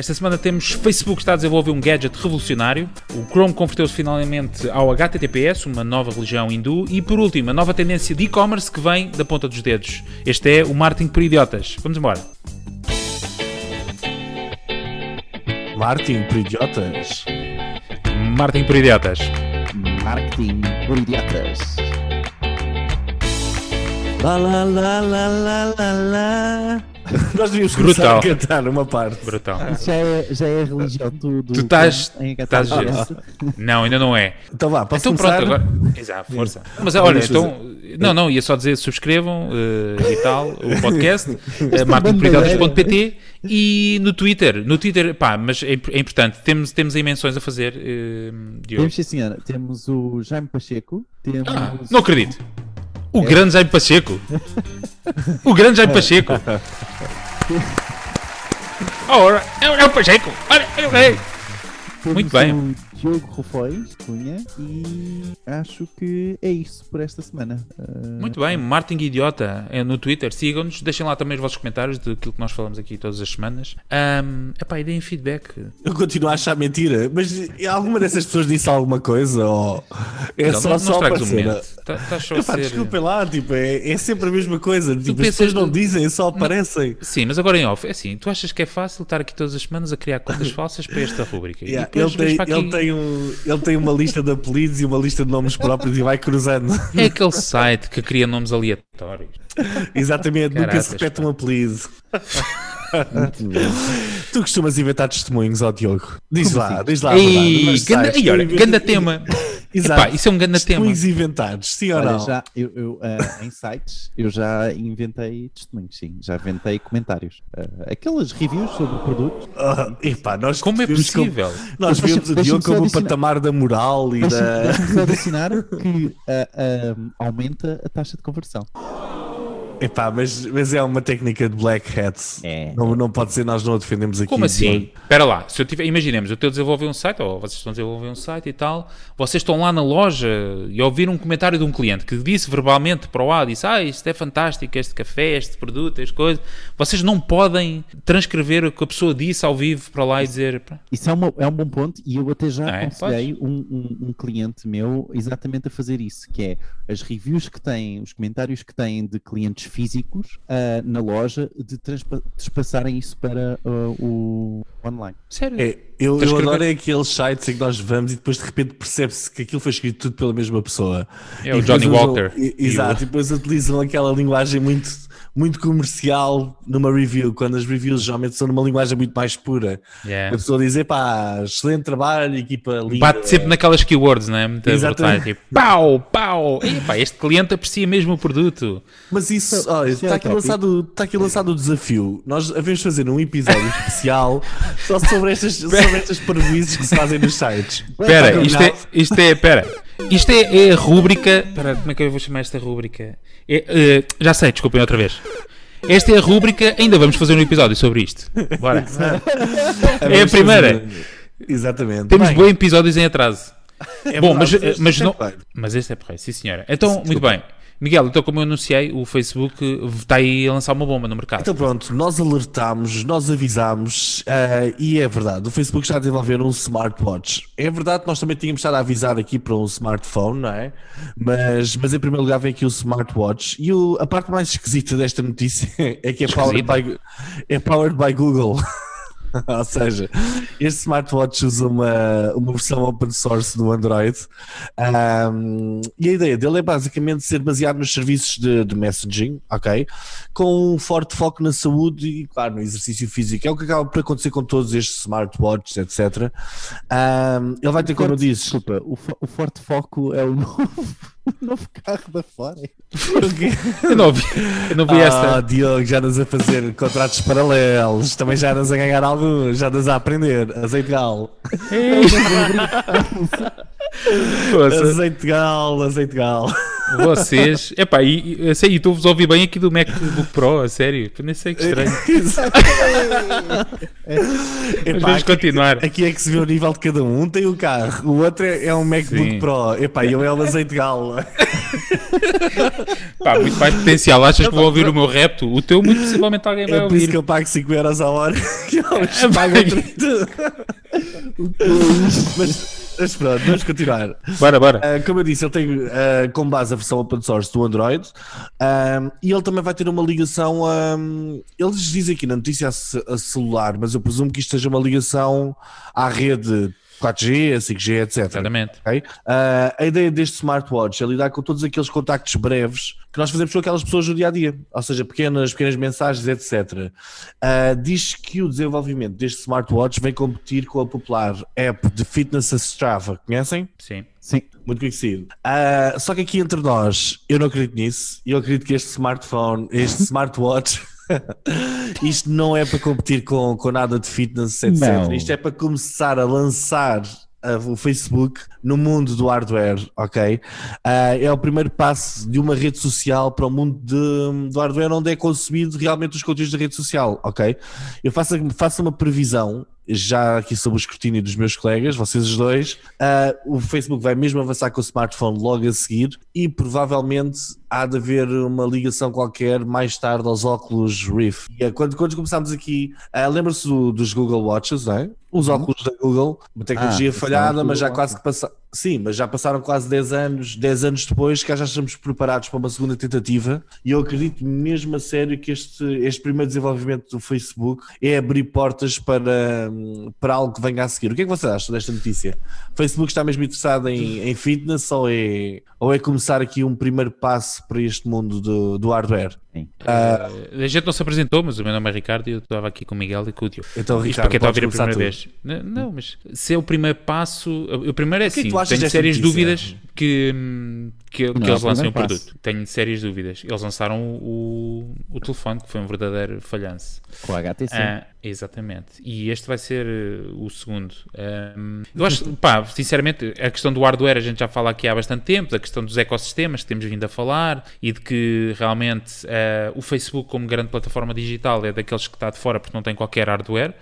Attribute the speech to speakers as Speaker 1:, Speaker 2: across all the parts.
Speaker 1: Esta semana temos Facebook está a desenvolver um gadget revolucionário, o Chrome converteu-se finalmente ao HTTPS, uma nova religião hindu, e por último, a nova tendência de e-commerce que vem da ponta dos dedos. Este é o marketing por idiotas. Vamos embora.
Speaker 2: Martin por idiotas.
Speaker 1: Marketing por idiotas.
Speaker 3: Marketing por idiotas.
Speaker 2: Lá, lá, lá, lá, lá, lá, lá. Nós devíamos
Speaker 1: Brutal.
Speaker 2: começar a cantar uma parte.
Speaker 1: Brutal.
Speaker 3: Isso já é, já é a religião do. do
Speaker 1: Tu estás-
Speaker 3: em
Speaker 1: estás
Speaker 3: HTTPS.
Speaker 1: Não, ainda não é.
Speaker 2: Então vá, posso
Speaker 1: Então
Speaker 2: começar?
Speaker 1: pronto, agora. Exato, força. Mas olha, então. Não, não, ia só dizer subscrevam eh, e tal o podcast, uh, e no Twitter. No Twitter, pá, mas é, é importante, temos, temos aí menções a fazer, Diogo.
Speaker 3: Temos, sim, senhora. Temos o Jaime Pacheco. Temos.
Speaker 1: Ah, não acredito. O grande Jaime Pacheco. O grande Jaime Pacheco. Ora, é, o- é o Pacheco. Olha, olha, olha.
Speaker 3: temos
Speaker 1: muito bem.
Speaker 3: Diogo Rufóis Cunha. E acho que é isso por esta semana. Ah,
Speaker 1: Muito bem, Martin Idiota é no Twitter, sigam-nos, deixem lá também os vossos comentários daquilo que nós falamos aqui todas as semanas. Um, epá, e deem feedback.
Speaker 2: Eu continuo a achar mentira, mas alguma dessas pessoas disse alguma coisa? Ou é
Speaker 1: Não,
Speaker 2: só,
Speaker 1: não,
Speaker 2: só
Speaker 1: não estragues o
Speaker 2: aparecer?
Speaker 1: momento. Tá- Estás só a
Speaker 2: Epá,
Speaker 1: ser...
Speaker 2: desculpem lá, tipo, é, é sempre a mesma coisa. Tipo, as
Speaker 1: pensas-
Speaker 2: pessoas não dizem, só aparecem.
Speaker 1: Sim, mas agora em off, é assim, tu achas que é fácil estar aqui todas as semanas a criar contas falsas para esta rubrica?
Speaker 2: Yeah, ele, tem,
Speaker 1: aqui-
Speaker 2: ele, tem um, ele tem uma lista de apelidos e uma lista de nomes próprios e vai cruzando.
Speaker 1: É aquele site que cria nomes aleatórios.
Speaker 2: Exatamente, nunca
Speaker 1: Caraças,
Speaker 2: se repete um apelido. tu costumas inventar testemunhos, ó Diogo. Diz lá, diz lá. a verdade.
Speaker 1: Ei,
Speaker 2: Nos
Speaker 1: ganda, e olha, ganda tema.
Speaker 2: Exato.
Speaker 1: Epá, isso é um ganda tema.
Speaker 2: Testemunhos inventados, sim ou
Speaker 3: Olha,
Speaker 2: não?
Speaker 3: já, eu, eu, ah, em sites, eu já inventei testemunhos, sim. Já inventei comentários. Ah, aquelas reviews sobre produtos.
Speaker 2: Ah, epá, nós
Speaker 1: Como é
Speaker 2: vemos
Speaker 1: possível?
Speaker 2: nós
Speaker 3: Deixa-
Speaker 2: vemos o Diogo como o patamar da moral e da.
Speaker 3: deixa-me só adicionar que ah, aumenta a taxa de conversão.
Speaker 2: Epá, mas, mas é uma técnica de black hats.
Speaker 3: É.
Speaker 2: Não, não pode ser, nós não a defendemos aqui.
Speaker 1: Como assim? Espera lá, se eu tiver, imaginemos, eu estou a desenvolver um site, ou vocês estão a desenvolver um site e tal, vocês estão lá na loja e ouviram um comentário de um cliente que disse verbalmente para o lado, disse, ah, isto é fantástico, este café, este produto, este coisa. Vocês não podem transcrever o que a pessoa disse ao vivo para lá e dizer, "Pá,
Speaker 3: Isso é, uma- é um bom ponto e eu até já
Speaker 1: É,
Speaker 3: aconselhei um, um- um cliente meu exatamente a fazer isso, que é as reviews que têm, os comentários que têm de clientes físicos ah, na loja, de transpa- despassarem isso para ah, o online.
Speaker 1: sério?
Speaker 2: É, eu, eu adoro é aqueles sites em que nós vamos e depois de repente percebe-se que aquilo foi escrito tudo pela mesma pessoa.
Speaker 1: É o
Speaker 2: E
Speaker 1: Johnny
Speaker 2: depois usam-
Speaker 1: Walker.
Speaker 2: e-
Speaker 1: E
Speaker 2: Exato,
Speaker 1: o-
Speaker 2: e depois utilizam aquela linguagem muito, muito comercial numa review, quando as reviews geralmente são numa linguagem muito mais pura.
Speaker 1: Yeah.
Speaker 2: A pessoa diz, pá, excelente trabalho, equipa linda.
Speaker 1: Bate sempre naquelas keywords, não é? Muito
Speaker 2: Exatamente.
Speaker 1: brutais, tipo, pau, pau. Epá, este cliente aprecia mesmo o produto.
Speaker 2: Mas isso, olha,
Speaker 3: Isso é
Speaker 2: está aqui, lançado, está aqui lançado o desafio. Nós havemos fazer um episódio especial só sobre estas, sobre estas parvoízes que se fazem nos sites.
Speaker 1: Espera,
Speaker 2: Está
Speaker 1: isto é, isto é, espera. Isto é, é a rúbrica. Espera, como é que eu vou chamar esta rúbrica? É, eh, já sei, desculpem outra vez. Esta é a rúbrica. Ainda vamos fazer um episódio sobre isto. Bora. É a primeira.
Speaker 2: Exatamente.
Speaker 1: Temos
Speaker 2: Bem,
Speaker 1: bons episódios em atraso.
Speaker 2: é
Speaker 1: Bom, mas, eh, mas
Speaker 2: é
Speaker 1: não. Mas este é porreiro, sim senhora. Então, muito bem. Miguel, então como eu anunciei, o Facebook está aí a lançar uma bomba no mercado.
Speaker 2: Então pronto, nós alertámos, nós avisámos eh, e é verdade, o Facebook está a desenvolver um smartwatch. É verdade que nós também tínhamos estado a avisar aqui para um smartphone, não é? Mas, mas em primeiro lugar vem aqui o smartwatch e o- a parte mais esquisita desta notícia é que é powered by, é powered by Google. Ou seja, este smartwatch usa uma, uma versão open source do Android Ahm, e a ideia dele é basicamente ser baseado nos serviços de, de messaging, ok? Com um forte foco na saúde e, claro, no exercício físico. É o que acaba por acontecer com todos estes smartwatches, etc. Ahm, ele vai ter, como eu disse,
Speaker 3: Desculpa, o, o Forte Foco é o novo, o novo carro da Ford.
Speaker 1: Eu não vi, eu não vi
Speaker 2: Ah,
Speaker 1: esta.
Speaker 2: Diogo, já andas a fazer contratos paralelos, também já andas a ganhar alguns, já andas a aprender. Azeite gal,
Speaker 1: Poça.
Speaker 2: azeite gal, azeite gal.
Speaker 1: Vocês. Epá, e, e, sei, estou-vos a ouvir bem aqui do MacBook Pro, a sério. Nem sei que estranho. Mas vamos continuar.
Speaker 2: Aqui é que se vê o nível de cada um. Um tem o carro, o outro é, é um MacBook
Speaker 1: Sim.
Speaker 2: Pro. Epá, eu é o azeite de galo.
Speaker 1: Pá, muito mais potencial. Achas que vou ouvir o meu repto? O teu, muito possivelmente alguém vai
Speaker 2: É por isso
Speaker 1: ouvir.
Speaker 2: que eu pago 5 euros a hora. Que eles
Speaker 1: É,
Speaker 2: pagam
Speaker 1: bem.
Speaker 2: 30. mas, mas pronto, vamos continuar.
Speaker 1: Bora, bora.
Speaker 2: Uh, como eu disse, ele tem uh, como base a versão open source do Android um, e ele também vai ter uma ligação. Um, eles dizem aqui na notícia a, a celular, mas eu presumo que isto seja uma ligação à rede 4G, 5G, etc.
Speaker 1: Exatamente.
Speaker 2: ok? Uh, a ideia deste smartwatch é lidar com todos aqueles contactos breves que nós fazemos com aquelas pessoas no dia a dia, ou seja, pequenas, pequenas mensagens, etc. Uh, diz que o desenvolvimento deste smartwatch vem competir com a popular app de fitness a Strava. Conhecem?
Speaker 1: Sim.
Speaker 3: Sim.
Speaker 2: Muito conhecido. Ah, só que aqui entre nós, eu não acredito nisso. Eu acredito que este smartphone, este smartwatch, isto não é para competir com, com nada de fitness, etc.
Speaker 3: Não.
Speaker 2: Isto é para começar a lançar o Facebook no mundo do hardware, ok? Ah, é o primeiro passo de uma rede social para o mundo de- do hardware onde é consumido realmente os conteúdos da rede social, ok? Eu faço, faço uma previsão já aqui sob o escrutínio dos meus colegas, vocês os dois, ah, o Facebook vai mesmo avançar com o smartphone logo a seguir e provavelmente há de haver uma ligação qualquer mais tarde aos óculos Rift. E, ah, quando, quando começámos aqui, ah, lembra-se do- dos Google Watches, não é? Os óculos da Google, uma tecnologia
Speaker 3: Ah,
Speaker 2: falhada,
Speaker 3: os
Speaker 2: mas já quase que passaram. Sim, mas já passaram quase 10 anos, 10 anos depois, que já estamos preparados para uma segunda tentativa. E eu acredito mesmo a sério que este, este primeiro desenvolvimento do Facebook é abrir portas para, para algo que venha a seguir. O que é que vocês acham desta notícia? O Facebook está mesmo interessado em, em fitness ou é, ou é começar aqui um primeiro passo para este mundo do, do hardware?
Speaker 3: Sim.
Speaker 1: Eh, a gente não se apresentou, mas o meu nome é Ricardo e eu estava aqui com o Miguel e com o Diogo.
Speaker 2: Então,
Speaker 1: Isto
Speaker 2: Ricardo,
Speaker 1: para quem está a ouvir a primeira
Speaker 2: tu.
Speaker 1: vez. Não, não, mas se é o primeiro passo. O primeiro é
Speaker 2: O que é que
Speaker 1: assim:
Speaker 2: tu achas
Speaker 1: tenho sérias
Speaker 2: notícia?
Speaker 1: dúvidas que, hum, que, que
Speaker 3: Não,
Speaker 1: eles lancem o produto.
Speaker 3: passo.
Speaker 1: Tenho sérias dúvidas. Eles lançaram o, o telefone, que foi um verdadeiro falhanço.
Speaker 3: Com a HTC.
Speaker 1: Ah, exatamente. E este vai ser eh, o segundo. Eu acho, pá, sinceramente, a questão do hardware a gente já fala aqui há bastante tempo, da questão dos ecossistemas que temos vindo a falar e de que realmente eh, o Facebook, como grande plataforma digital, é daqueles que está de fora porque não tem qualquer hardware.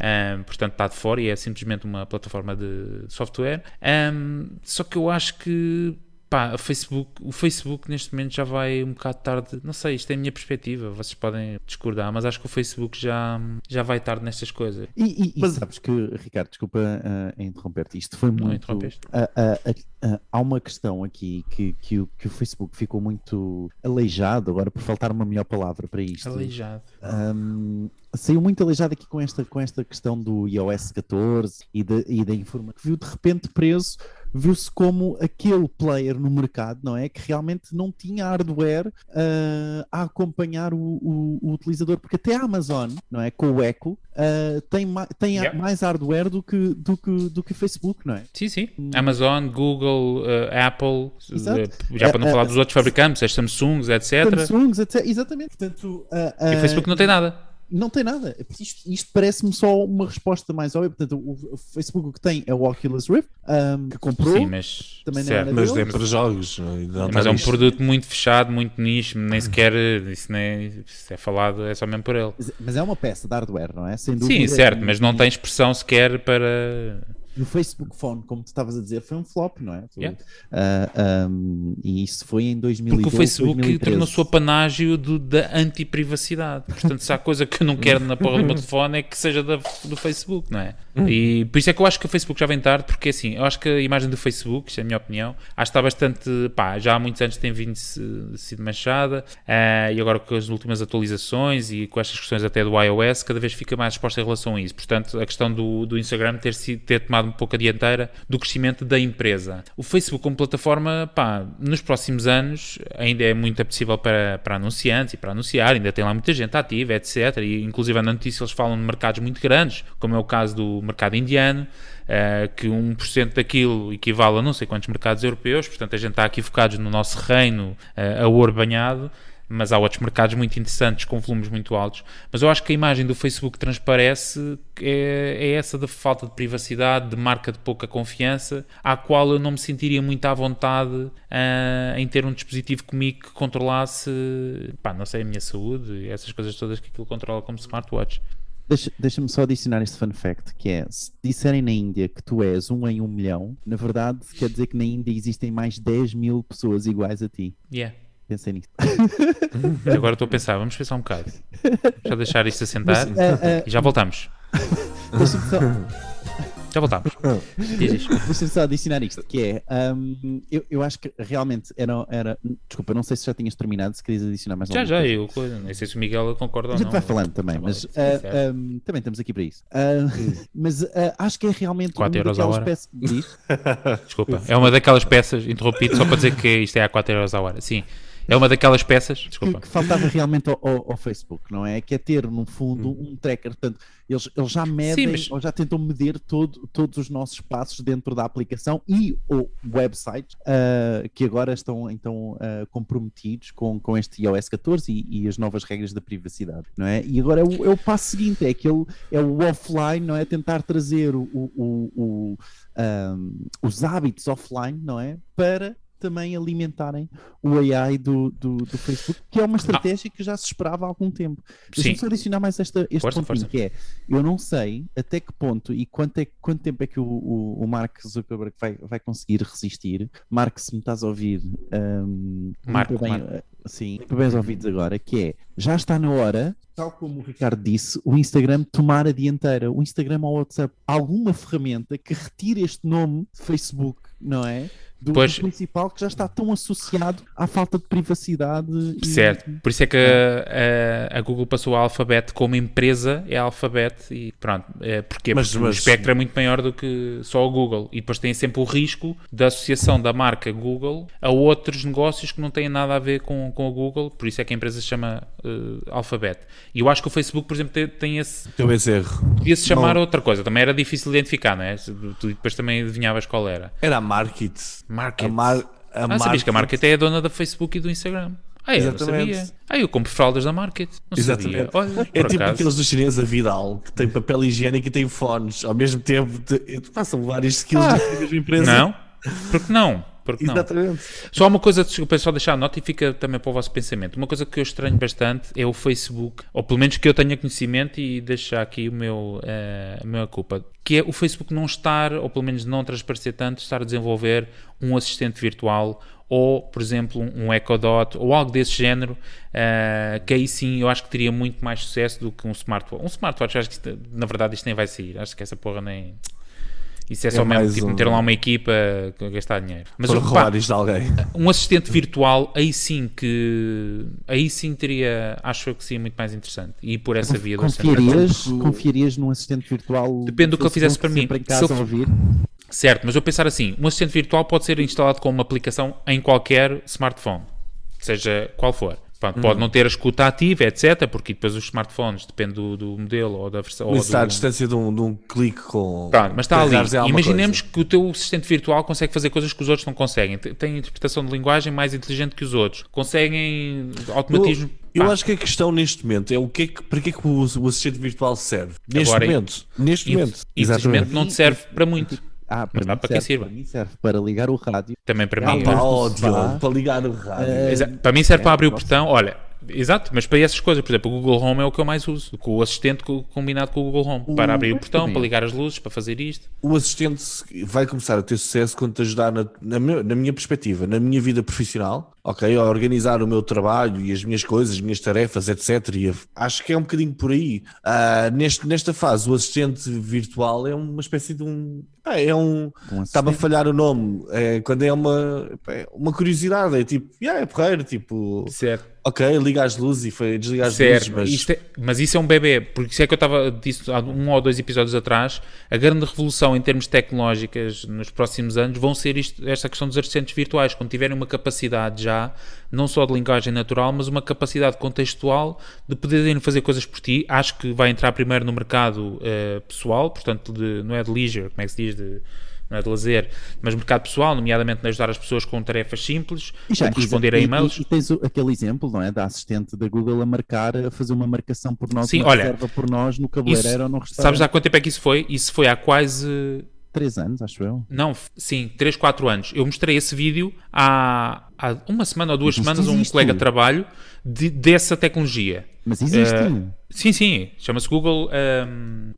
Speaker 1: Ahm, portanto, está de fora e é simplesmente uma plataforma de software. Ahm, só que eu acho que pá, o Facebook, o Facebook neste momento já vai um bocado tarde. Não sei, isto é a minha perspectiva. Vocês podem discordar, mas acho que o Facebook já, já vai tarde nestas coisas.
Speaker 3: E, e- e
Speaker 2: Mas-
Speaker 3: sabes que, Ricardo, desculpa ah, interromper-te, isto foi
Speaker 1: Não
Speaker 3: muito.
Speaker 1: interrompeste.
Speaker 3: ah, ah, ah, há uma questão aqui que, que, o, que o Facebook ficou muito aleijado, agora por faltar uma melhor palavra para isto.
Speaker 1: Aleijado.
Speaker 3: Um, saiu muito aleijado aqui com esta, com esta questão do iOS 14 e da, e da informação que viu de repente preso, viu-se como aquele player no mercado, não é? Que realmente não tinha hardware ah, a acompanhar o, o- o utilizador, porque até a Amazon, não é? Com o Echo, ah, tem, ma- tem
Speaker 1: Yeah.
Speaker 3: mais hardware do que, do que, do que o Facebook, não é?
Speaker 1: Sim, sim. Amazon, Google, eh, Apple,
Speaker 3: Exato.
Speaker 1: já para não
Speaker 3: É,
Speaker 1: falar
Speaker 3: é,
Speaker 1: dos outros fabricantes, as Samsungs, etc.
Speaker 3: Samsungs, etc. Exatamente. Portanto,
Speaker 1: E o Facebook não tem nada.
Speaker 3: Não tem nada. Isto, isto parece-me só uma resposta mais óbvia. Portanto, o, o Facebook o que tem é o Oculus Rift, um, que comprou.
Speaker 1: Sim, mas.
Speaker 3: Também não
Speaker 1: certo.
Speaker 2: Mas é para jogos. não
Speaker 1: Mas é um produto muito fechado, muito nicho, nem sequer. Isso, nem, isso é falado, é só mesmo por ele.
Speaker 3: Mas- é uma peça de hardware, não é? Sem
Speaker 1: Sim,
Speaker 3: dúvida.
Speaker 1: certo,
Speaker 3: E-
Speaker 1: mas não tem expressão sequer para.
Speaker 3: E o Facebook Phone, como tu estavas a dizer, foi um flop, não é?
Speaker 1: Yeah.
Speaker 3: Ah, um, e isso foi em 2012,
Speaker 1: Porque o Facebook
Speaker 3: 2013.
Speaker 1: tornou-se o apanágio do- da anti-privacidade. Portanto, se há coisa que eu não quero na porra do meu telefone é que seja da- do Facebook, não é? E por isso é que eu acho que o Facebook já vem tarde, porque assim, eu acho que a imagem do Facebook, isto é a minha opinião, acho que está bastante, pá, já há muitos anos tem vindo sido manchada, ah, e agora com as últimas atualizações e com estas questões até do iOS, cada vez fica mais exposta em relação a isso. Portanto, a questão do, do Instagram ter, sido, ter tomado um pouco a dianteira do crescimento da empresa. O Facebook como plataforma, pá, nos próximos anos ainda é muito apetecível para, para anunciantes e para anunciar, ainda tem lá muita gente ativa, etc. E inclusive na notícia eles falam de mercados muito grandes, como é o caso do mercado indiano, eh, que 1% daquilo equivale a não sei quantos mercados europeus, portanto a gente está aqui focados no nosso reino eh, a ouro banhado. mas há outros mercados muito interessantes com volumes muito altos. Mas eu acho que a imagem do Facebook transparece é, é essa da falta de privacidade, de marca de pouca confiança, à qual eu não me sentiria muito à vontade uh, em ter um dispositivo comigo que controlasse, pá, não sei, a minha saúde, essas coisas todas que aquilo controla como smartwatch.
Speaker 3: Deixa-me deixa só adicionar este fun fact, que é, se disserem na Índia que tu és um em um milhão, na verdade quer dizer que na Índia existem mais 10 mil pessoas iguais a ti.
Speaker 1: Yeah.
Speaker 3: Pensei nisso.
Speaker 1: Agora estou a pensar, vamos pensar um bocado. Já deixar isto assentar
Speaker 3: Mas, uh, uh,
Speaker 1: e já voltamos.
Speaker 3: Deixa-me só,
Speaker 1: Já voltamos. Diz isto.
Speaker 3: deixa só adicionar isto, que é, um, eu, eu acho que realmente era, era, desculpa, não sei se já tinhas terminado, se querias adicionar mais
Speaker 1: Já,
Speaker 3: alguma
Speaker 1: já,
Speaker 3: coisa.
Speaker 1: eu coisa, nem sei se o Miguel concorda
Speaker 3: A
Speaker 1: ou
Speaker 3: gente
Speaker 1: não.
Speaker 3: vai falando também,
Speaker 1: Tá
Speaker 3: mas
Speaker 1: bem,
Speaker 3: ah, um, também estamos aqui para isso. Ah, mas ah, acho que é realmente
Speaker 1: Quatro
Speaker 3: uma
Speaker 1: euros a
Speaker 3: daquelas
Speaker 1: hora.
Speaker 3: peças- Diz?
Speaker 1: Desculpa, é uma daquelas peças, interrompido só para dizer que isto é a 4 euros a hora. Sim, é uma daquelas peças,
Speaker 3: que,
Speaker 1: desculpa.
Speaker 3: que faltava realmente ao, ao- ao Facebook, não é? Que é ter, no fundo, um tracker. Portanto, eles, eles já medem
Speaker 1: mas-
Speaker 3: ou já tentam medir todo, todos os nossos passos dentro da aplicação e o website ah, que agora estão então ah, comprometidos com, com este iOS 14 e, e as novas regras da privacidade, não é? E agora é o, é o passo seguinte, é aquele é o offline, não é? Tentar trazer o, o- o- o, ahm, os hábitos offline, não é? Para também alimentarem o AI do, do, do Facebook, que é uma estratégia que já se esperava há algum tempo. Deixa-me só adicionar mais esta, este
Speaker 1: Força,
Speaker 3: pontinho, que é, eu não sei até que ponto e quanto, é, quanto tempo é que o, o, o Mark Zuckerberg vai, vai conseguir resistir. Mark, se me estás a ouvir, um,
Speaker 1: Marco,
Speaker 3: bem,
Speaker 1: Marco.
Speaker 3: eh, sim, bem os ouvidos agora, que é, já está na hora, tal como o Ricardo disse, o Instagram tomar a dianteira. O Instagram ou o WhatsApp, alguma ferramenta que retire este nome de Facebook, não é? Do,
Speaker 1: Pois.
Speaker 3: do principal que já está tão associado à falta de privacidade. e-
Speaker 1: Certo, por isso é que a, a- a Google passou a Alphabet como empresa, é a Alphabet e pronto. É, porquê?
Speaker 2: Mas-
Speaker 1: Porque
Speaker 2: mas-
Speaker 1: o espectro é muito maior do que só o Google e depois tem sempre o risco da associação da marca Google a outros negócios que não têm nada a ver com, com a Google, por isso é que a empresa se chama eh, Alphabet. E eu acho que o Facebook, por exemplo, tem, tem esse.
Speaker 2: Teu esse erro.
Speaker 1: Podia-se chamar
Speaker 2: Não.
Speaker 1: outra coisa, também era difícil de identificar, não é? Tu depois também adivinhavas qual era.
Speaker 2: Era a Market.
Speaker 1: Market.
Speaker 2: A, mar, a
Speaker 1: Ah, sabias que a Market é a dona da Facebook e do Instagram? Ah,
Speaker 2: Exatamente.
Speaker 1: sabia. Ah, eu compro fraldas da Market. Não.
Speaker 2: Exatamente.
Speaker 1: Olha,
Speaker 2: É tipo
Speaker 1: acaso.
Speaker 2: aqueles dos chineses a Vidal, que tem papel higiênico e tem fones. Ao mesmo tempo, te- passam vários skills
Speaker 3: Ah.
Speaker 2: da mesma empresa.
Speaker 1: Não? Porque não? Porque não?
Speaker 2: Exatamente.
Speaker 1: Só uma coisa, desculpa, só deixar a nota e fica também para o vosso pensamento. Uma coisa que eu estranho bastante é o Facebook, ou pelo menos que eu tenha conhecimento e deixar aqui o meu, eh, a minha culpa, que é o Facebook não estar, ou pelo menos não transparecer tanto, estar a desenvolver um assistente virtual ou, por exemplo, um Echo Dot ou algo desse género, eh, que aí sim eu acho que teria muito mais sucesso do que um smartwatch. Um smartwatch, acho que na verdade isto nem vai sair. Acho que essa porra nem. Isso é só mesmo tipo,
Speaker 2: um-
Speaker 1: meter lá uma equipa a gastar dinheiro. Mas pá,
Speaker 2: roubar isto de alguém.
Speaker 1: um assistente virtual, aí sim que aí sim teria, acho eu que seria muito mais interessante. E por essa via do.
Speaker 3: Confiarias,
Speaker 2: Porque-
Speaker 3: confiarias num assistente virtual?
Speaker 1: Depende do que eu fizesse para mim. Se eu
Speaker 3: ouvir?
Speaker 1: Certo, mas eu pensar assim, um assistente virtual pode ser instalado com uma aplicação em qualquer smartphone, seja qual for. Pronto, Pode não ter a escuta ativa, etc, porque depois os smartphones, depende do, do modelo ou da versão.
Speaker 2: Isso está à distância de um, de um clique com.
Speaker 1: Pronto, mas está ali.
Speaker 2: alguma
Speaker 1: Imaginemos
Speaker 2: coisa.
Speaker 1: que o teu assistente virtual consegue fazer coisas que os outros não conseguem. Tem- interpretação de linguagem mais inteligente que os outros. Conseguem automatismo.
Speaker 2: Eu, eu acho que a questão neste momento é o que é que, para que é que o, o assistente virtual serve? Neste
Speaker 1: Agora,
Speaker 2: momento. Neste momento.
Speaker 1: Infelizmente não te serve para muito.
Speaker 3: Ah, para mim
Speaker 1: para quem
Speaker 3: serve,
Speaker 1: sirva.
Speaker 3: Para mim serve para ligar o rádio.
Speaker 1: Também para
Speaker 3: Ah,
Speaker 1: mim.
Speaker 2: Ah. Diogo, para ligar o rádio.
Speaker 1: Exa- Para mim serve
Speaker 3: É,
Speaker 1: para abrir o portão. Olha, exato, mas para essas coisas, por exemplo, o Google Home é o que eu mais uso. Com o assistente co- combinado com o Google Home. Para abrir o portão, para ligar as luzes, para fazer isto.
Speaker 2: o assistente vai começar a ter sucesso quando te ajudar na, na, meu- na minha perspectiva, na minha vida profissional, ok? A organizar o meu trabalho e as minhas coisas, as minhas tarefas, etc. E acho que é um bocadinho por aí. Ah, neste, nesta fase, o assistente virtual é uma espécie de um. é um.
Speaker 3: Um
Speaker 2: Estava a falhar o nome. É, quando é uma, é uma curiosidade, é tipo, yeah, é porreiro, tipo,
Speaker 1: Certo.
Speaker 2: Ok, liga as luzes e foi desligar as
Speaker 1: Certo,
Speaker 2: luzes, mas
Speaker 1: é- mas isso é um bebê, porque isso é que eu estava disse há um ou dois episódios atrás. A grande revolução em termos tecnológicas nos próximos anos vão ser isto, esta questão dos assistentes virtuais, quando tiverem uma capacidade já, não só de linguagem natural, mas uma capacidade contextual de poderem fazer coisas por ti. Acho que vai entrar primeiro no mercado eh, pessoal, portanto, de- não é de leisure, como é que se diz? De, não é de lazer, mas mercado pessoal, nomeadamente de ajudar as pessoas com tarefas simples,
Speaker 3: E já,
Speaker 1: como responder a
Speaker 3: e-
Speaker 1: e-mails.
Speaker 3: E, e tens o- aquele exemplo, não é? Da assistente da Google a marcar, a fazer uma marcação por nós,
Speaker 1: Sim,
Speaker 3: uma
Speaker 1: olha,
Speaker 3: reserva por nós no
Speaker 1: Isso,
Speaker 3: cabeleireiro ou no restaurante.
Speaker 1: sabes há quanto tempo é que isso foi? Isso foi há quase
Speaker 3: Três anos, acho eu.
Speaker 1: Não, sim, 3, 4 anos. Eu mostrei esse vídeo há, há uma semana ou duas
Speaker 3: Mas
Speaker 1: semanas um colega de trabalho de- dessa tecnologia.
Speaker 3: Mas existe.
Speaker 1: Eh, sim, sim, chama-se Google.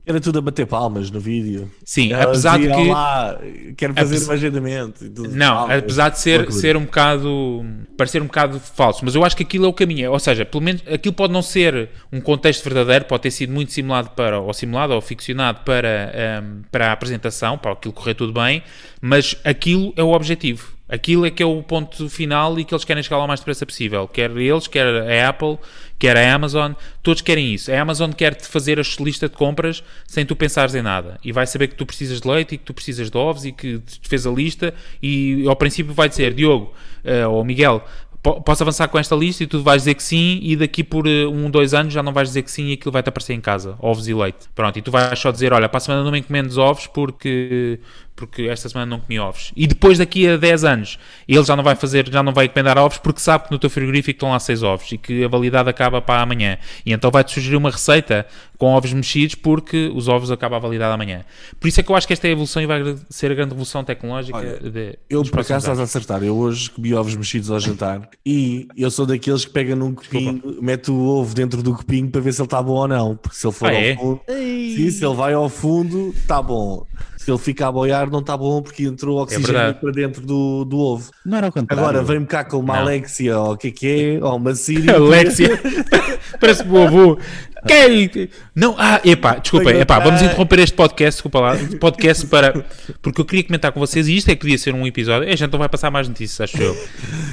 Speaker 2: Era tudo a bater palmas no vídeo.
Speaker 1: sim,
Speaker 2: Ela
Speaker 1: apesar de
Speaker 2: dizia,
Speaker 1: que.
Speaker 2: "Olá, quero fazer
Speaker 1: Apes-
Speaker 2: um agendamento. tudo.
Speaker 1: Não,
Speaker 2: Palmas.
Speaker 1: apesar de ser, ser um bocado. parecer um bocado falso, mas eu acho que aquilo é o caminho. Ou seja, pelo menos aquilo pode não ser um contexto verdadeiro, pode ter sido muito simulado para, ou simulado ou ficcionado para, ahm, para a apresentação, para aquilo correr tudo bem, mas aquilo é o objetivo. Aquilo é que é o ponto final e que eles querem chegar lá o mais depressa possível. Quer eles, quer a Apple, quer a Amazon, todos querem isso. A Amazon quer-te fazer a lista de compras sem tu pensares em nada. E vai saber que tu precisas de leite e que tu precisas de ovos e que te fez a lista e ao princípio vai dizer, Diogo eh, ou Miguel, po- posso avançar com esta lista e tu vais dizer que sim e daqui por eh, um, dois anos já não vais dizer que sim e aquilo vai-te aparecer em casa, ovos e leite. Pronto, e tu vais só dizer, olha, para a semana não me encomendes ovos porque, porque esta semana não comi ovos. E depois daqui a 10 anos ele já não vai fazer, já não vai encomendar ovos porque sabe que no teu frigorífico estão lá 6 ovos e que a validade acaba para amanhã. E então vai-te sugerir uma receita com ovos mexidos porque os ovos acabam a validade amanhã. Por isso é que eu acho que esta é a evolução e vai ser a grande revolução tecnológica
Speaker 2: Olha,
Speaker 1: de,
Speaker 2: Eu, por acaso, estás a acertar. Eu hoje comi ovos mexidos ao jantar e eu sou daqueles que pega num copinho, mete o ovo dentro do copinho para ver se ele está bom ou não. Porque se ele for
Speaker 1: Ah,
Speaker 2: ao
Speaker 1: é?
Speaker 2: fundo, sim, se ele vai ao fundo, está bom. Se ele fica a boiar, não está bom porque entrou oxigênio
Speaker 1: verdade.
Speaker 2: para dentro do, do ovo.
Speaker 3: Não era ao contrário.
Speaker 2: Agora vem-me cá com uma
Speaker 1: Não.
Speaker 2: Alexia ou o que é que é, ou uma Siri.
Speaker 1: Alexia. Parece o avô. Quem? Não, ah, epá, desculpa, epá, vamos interromper este podcast, desculpa lá, podcast para, porque eu queria comentar com vocês, e isto é que devia ser um episódio, a gente não vai passar mais notícias, acho eu.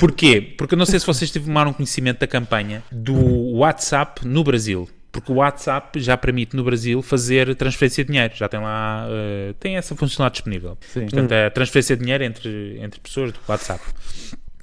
Speaker 1: Porquê? Porque eu não sei se vocês tomaram conhecimento da campanha do WhatsApp no Brasil. Porque o WhatsApp já permite no Brasil fazer transferência de dinheiro, já tem lá, eh, tem essa funcionalidade disponível.
Speaker 3: Sim.
Speaker 1: Portanto, a transferência de dinheiro entre, entre pessoas do WhatsApp.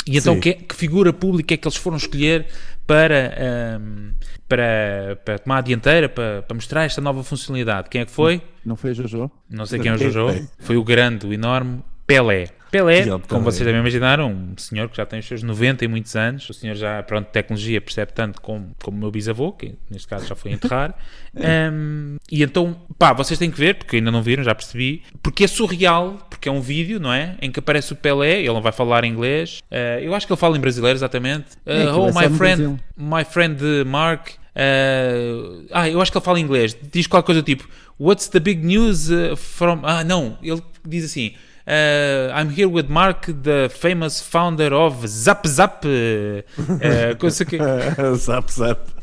Speaker 1: E então, que, que figura pública é que eles foram escolher para, ahm, para, para tomar a dianteira, para, para mostrar esta nova funcionalidade? Quem é que foi?
Speaker 3: Não foi a Jojo?
Speaker 1: Não sei quem é o Jojo.
Speaker 2: Foi
Speaker 1: o grande, o enorme Pelé. Pelé, como
Speaker 2: Pelé.
Speaker 1: vocês devem imaginar, um senhor que já tem os seus 90 e muitos anos. O senhor já, pronto, tecnologia percebe tanto como, como o meu bisavô, que neste caso já foi enterrar. Ahm, e então, pá, vocês têm que ver, porque ainda não viram, já percebi. Porque é surreal, porque é um vídeo, não é? Em que aparece o Pelé, ele não vai falar inglês. Ah, eu acho que ele fala em brasileiro, exatamente. Ah,
Speaker 3: É,
Speaker 1: oh,
Speaker 3: é
Speaker 1: my friend, my friend uh, Mark. uh, ah, eu acho que ele fala inglês. Diz qualquer coisa tipo: What's the big news uh, from. Ah, não. Ele diz assim: uh, I'm here with Mark, the famous founder of Zap Zap. Uh, coisa que.
Speaker 2: zap, zap.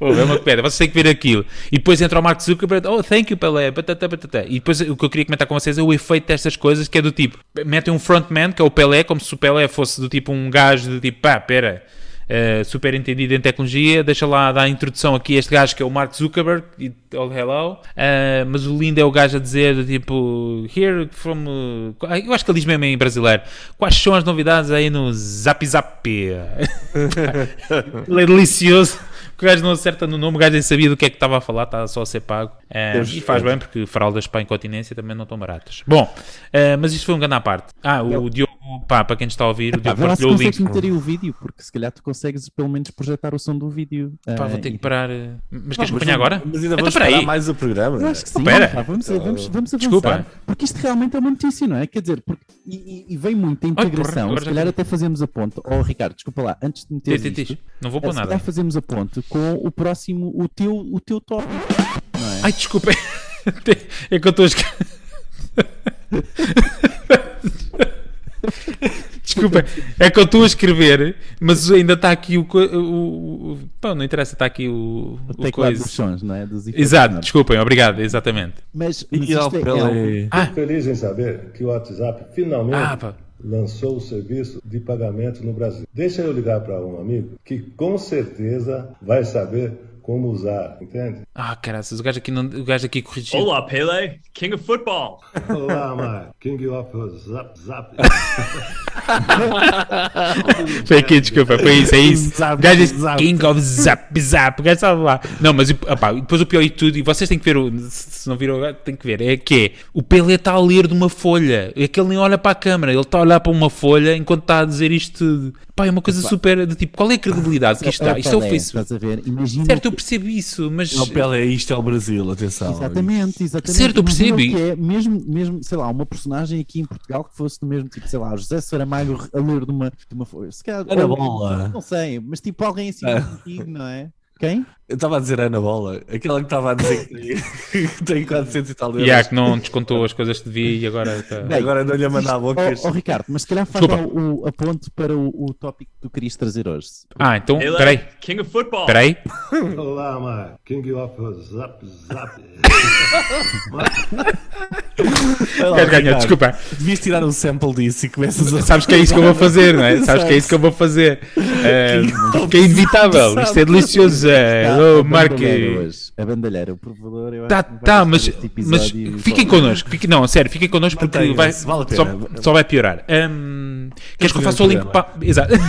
Speaker 1: Oh, é uma pedra, vocês têm que ver aquilo. E depois entra o Mark Zuckerberg, oh, thank you, Pelé, batata, batata. E depois o que eu queria comentar com vocês é o efeito destas coisas, que é do tipo, metem um frontman, que é o Pelé, como se o Pelé fosse do tipo um gajo de tipo, pá, pera, eh, super entendido em tecnologia, deixa lá dar a introdução aqui a este gajo que é o Mark Zuckerberg, e oh, hello. Eh, mas o lindo é o gajo a dizer, tipo, here from. uh, eu acho que ele diz mesmo em brasileiro, quais são as novidades aí no Zap Zap? Ele é delicioso. O gajo não acerta no nome, o gajo nem sabia do que é que estava a falar, estava só a ser pago.
Speaker 2: Deus
Speaker 1: e faz
Speaker 2: Deus.
Speaker 1: bem, porque fraldas para a incontinência também não estão baratas. Bom, eh, mas isto foi um grande à parte. Ah, o Diogo, pá, para quem está a ouvir, o Diogo partilhou o link.
Speaker 3: meter aí o vídeo, porque se calhar tu consegues pelo menos projetar o som do vídeo.
Speaker 1: Pá, vou ter que parar. eh, Mas queres acompanhar agora?
Speaker 2: Mas ainda
Speaker 1: Então,
Speaker 2: vamos
Speaker 1: aí.
Speaker 2: mais o programa.
Speaker 3: Eu acho que sim.
Speaker 1: Espera.
Speaker 3: pá, vamos, vamos, vamos avançar.
Speaker 1: Desculpa.
Speaker 3: Porque isto realmente é uma notícia, não é? Quer dizer, porque, e, e- vem muita
Speaker 1: porra,
Speaker 3: integração. se calhar até fazemos a ponte. Oh, Ricardo, desculpa lá, antes de meter.
Speaker 1: Não vou
Speaker 3: eh,
Speaker 1: pôr
Speaker 3: se
Speaker 1: nada.
Speaker 3: calhar fazemos a ponte com o próximo, o teu, o teu tópico. Não é?
Speaker 1: Ai, desculpa. É que eu estou a. Desculpa, é que eu estou a escrever, mas ainda está aqui o. o, o não interessa, está aqui o.
Speaker 3: o
Speaker 1: o coisa.
Speaker 3: dos sons, não é? Dos
Speaker 1: Exato, desculpem, obrigado, exatamente.
Speaker 3: Mas, mas
Speaker 2: E ao
Speaker 3: isto é, é
Speaker 1: Ah,
Speaker 4: Feliz em saber que o WhatsApp finalmente
Speaker 1: Ah,
Speaker 4: lançou o serviço de pagamento no Brasil. Deixa eu ligar para um amigo que com certeza vai saber como usar, entende?
Speaker 1: Ah, caraças, o gajo aqui, não, o gajo aqui corrigiu.
Speaker 5: Olá, Pele, King of Football.
Speaker 4: Olá, Mar. King of Zap Zap.
Speaker 1: Foi aqui, desculpa, foi isso, é isso.
Speaker 2: Zap,
Speaker 1: o gajo disse
Speaker 2: zap.
Speaker 1: King of Zap Zap, o gajo estava lá. Não, mas opá, depois o pior de tudo, e vocês têm que ver, o- se não viram, têm que ver, é que é, o Pelé está a ler de uma folha, é que ele nem olha para a câmara, ele está a olhar para uma folha enquanto está a dizer isto tudo. Pá, é uma coisa super, de tipo, qual é a credibilidade que isto dá? Isto é o Facebook.
Speaker 3: Imagina.
Speaker 1: Certo, percebo isso, mas...
Speaker 2: Não, Pelé, isto é o Brasil, atenção.
Speaker 3: Exatamente, exatamente.
Speaker 1: Certo, eu percebo.
Speaker 3: é, mesmo, mesmo, sei lá, uma personagem aqui em Portugal que fosse do mesmo tipo, sei lá, José Saramago a ler de uma, de uma folha. Se calhar, ou-
Speaker 2: Bola.
Speaker 3: Não sei, mas tipo alguém assim
Speaker 2: É.
Speaker 3: antigo, não é? Quem?
Speaker 2: Eu estava a dizer Ana Bola, aquela que estava a dizer que tem, que tem 400 e tal euros.
Speaker 1: E há que não descontou as coisas que devia e agora está...
Speaker 2: Agora não lhe a mandar a boca.
Speaker 3: Ó oh, Ricardo, mas se calhar faz o, a ponte para o, o tópico que tu querias trazer hoje.
Speaker 1: Ah, então,
Speaker 5: Pele,
Speaker 1: peraí,
Speaker 5: King of Football.
Speaker 1: peraí.
Speaker 4: Olá, Mar. King of Zap Zap.
Speaker 1: Quero ganhar,
Speaker 2: Ricardo.
Speaker 1: desculpa.
Speaker 2: Devias tirar um sample disso e começas a.
Speaker 1: Sabes que é isso que eu vou fazer, não é? Sabes que é isso que eu vou fazer. É, que é inevitável. Isto é delicioso. É,
Speaker 3: Tá,
Speaker 1: oh,
Speaker 3: a
Speaker 1: Mark.
Speaker 3: bandalheira hoje. A bandalheira, por favor. Eu
Speaker 1: Tá,
Speaker 3: acho que vai
Speaker 1: tá, mas, mas fiquem connosco. Fiquem, não, sério, fiquem connosco porque vai,
Speaker 2: vale
Speaker 1: só, só vai piorar. Hum, queres que eu faça
Speaker 2: um
Speaker 1: o link?
Speaker 2: programa.
Speaker 1: Pa... Exato.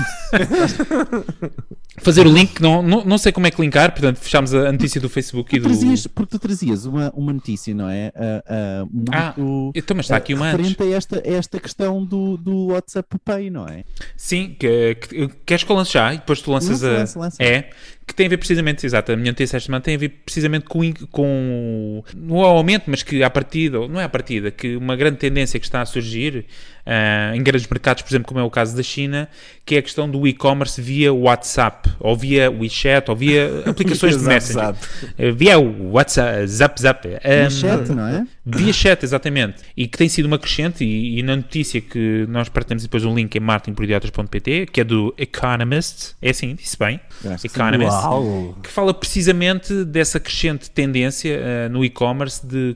Speaker 1: Fazer o link, não, não, não sei como é que linkar, portanto, fechámos a notícia do Facebook e do.
Speaker 3: trazias, porque tu trazias uma, uma notícia, não é? Ah, ah, muito,
Speaker 1: Ah, então, mas está aqui uma antes.
Speaker 3: referente a esta, esta questão do, do WhatsApp Pay, não é?
Speaker 1: Sim, que, que- queres que eu lance já e depois tu lanças
Speaker 3: Lança,
Speaker 1: a.
Speaker 3: lança, lança.
Speaker 1: É, que tem a ver precisamente, exato, a minha notícia esta semana tem a ver precisamente com, com não é o aumento, mas que à partida, não é à partida, que uma grande tendência que está a surgir ah, em grandes mercados, por exemplo, como é o caso da China, que é a questão do e-commerce via WhatsApp, ou via WeChat, ou via aplicações de
Speaker 2: exato.
Speaker 1: Eh, Via o WhatsApp, Zap Zap.
Speaker 3: No
Speaker 1: Um,
Speaker 3: chat, não é?
Speaker 1: Via chat, exatamente. E que tem sido uma crescente, e, e na notícia que nós partilhamos depois um link em marketingporidiotas.pt, que é do Economist, é assim, disse bem,
Speaker 3: Acho que.
Speaker 1: Economist,
Speaker 2: Uau!
Speaker 1: que fala precisamente dessa crescente tendência eh, no e-commerce de...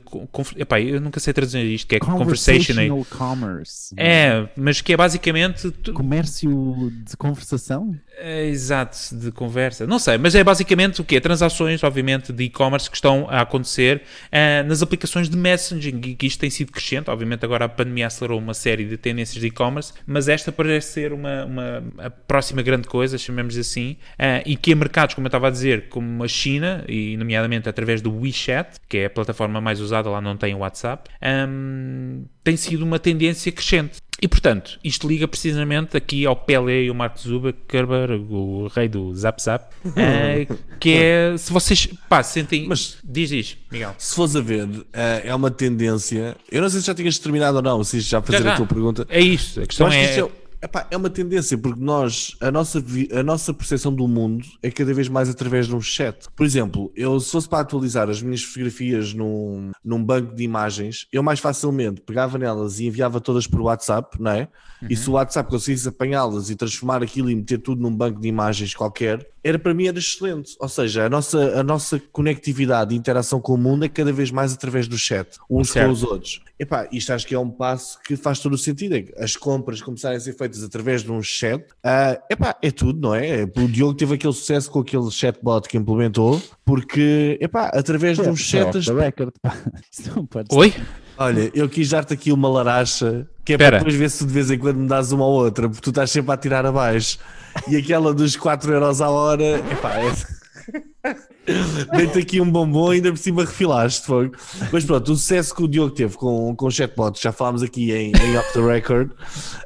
Speaker 1: Epá, eu nunca sei traduzir isto, que é conversational.
Speaker 3: Conversational commerce.
Speaker 1: É, mas que é basicamente... tu-
Speaker 3: Comércio de conversação?
Speaker 1: é, exato, de conversa. Não sei, mas é basicamente o quê? Transações, obviamente, de e-commerce que estão a acontecer eh, nas aplicações de messaging e que isto tem sido crescente. Obviamente, agora a pandemia acelerou uma série de tendências de e-commerce, mas esta parece ser uma, uma a próxima grande coisa, chamemos assim, eh, e que em mercados, como eu estava a dizer, como a China, e nomeadamente através do WeChat, que é a plataforma mais usada, lá não tem o WhatsApp, ehm, tem sido uma tendência crescente. E portanto, isto liga precisamente aqui ao Pelé e ao Mark Zuckerberg, o rei do Zap Zap, eh, que é, se vocês, pá, sentem,
Speaker 2: Mas-
Speaker 1: diz, diz, Miguel.
Speaker 2: Se fores a ver, eh, é uma tendência. Eu não sei se já tinhas terminado ou não, se já fazer
Speaker 1: Já,
Speaker 2: a tua pergunta.
Speaker 1: É isto, a questão
Speaker 2: que
Speaker 1: é,
Speaker 2: isto é, epá, é uma tendência, porque nós, a nossa, a nossa percepção do mundo é cada vez mais através de um chat. Por exemplo, eu se fosse para atualizar as minhas fotografias num, num banco de imagens, eu mais facilmente pegava nelas e enviava todas por WhatsApp, não é? E se o WhatsApp conseguisse apanhá-las e transformar aquilo e meter tudo num banco de imagens qualquer, era para mim era excelente. Ou seja, a nossa, a nossa conectividade e interação com o mundo é cada vez mais através do chat, uns
Speaker 1: Certo.
Speaker 2: com os outros. Epá, isto acho que é um passo que faz todo o sentido. é As compras começarem a ser feitas através de um chat, ah, epá, é tudo, não é? O Diogo teve aquele sucesso com aquele chatbot que implementou, porque, epá, através de um chat. as-
Speaker 3: record,
Speaker 1: oi?
Speaker 2: Olha, eu quis dar-te aqui uma laracha, que é
Speaker 1: Espera.
Speaker 2: para depois ver se de vez em quando me dás uma ou outra, porque tu estás sempre a tirar abaixo. E aquela dos 4 euros a hora, epá, é... Dei-te aqui um bombom ainda por cima refilaste. Foi. Mas pronto, o sucesso que o Diogo teve com, com o chatbot, já falámos aqui em, em Off the Record,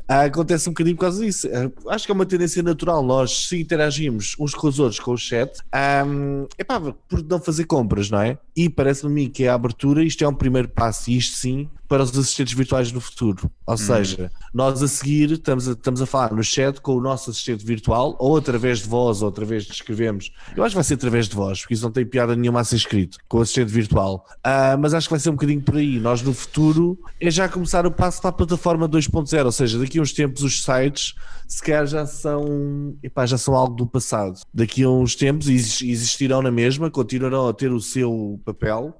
Speaker 2: ah, acontece um bocadinho por causa disso. Ah, acho que é uma tendência natural. Nós, se interagimos uns com os outros com o chat, é epá, por não fazer compras, não é? E parece-me a mim que é a abertura, isto é um primeiro passo, e isto sim, para os assistentes virtuais no futuro. Ou seja, nós a seguir estamos a, estamos a falar no chat com o nosso assistente virtual, ou através de voz, ou através de escrevemos. Eu acho que vai ser através de voz, porque isso não tem piada nenhuma a ser escrito com o assistente virtual. Ah, mas acho que vai ser um bocadinho por aí. Nós no futuro é já começar o passo para a plataforma 2.0, ou seja, daqui a uns tempos os sites se calhar já são, epá, já são algo do passado. Daqui a uns tempos exis- existirão na mesma, continuarão a ter o seu papel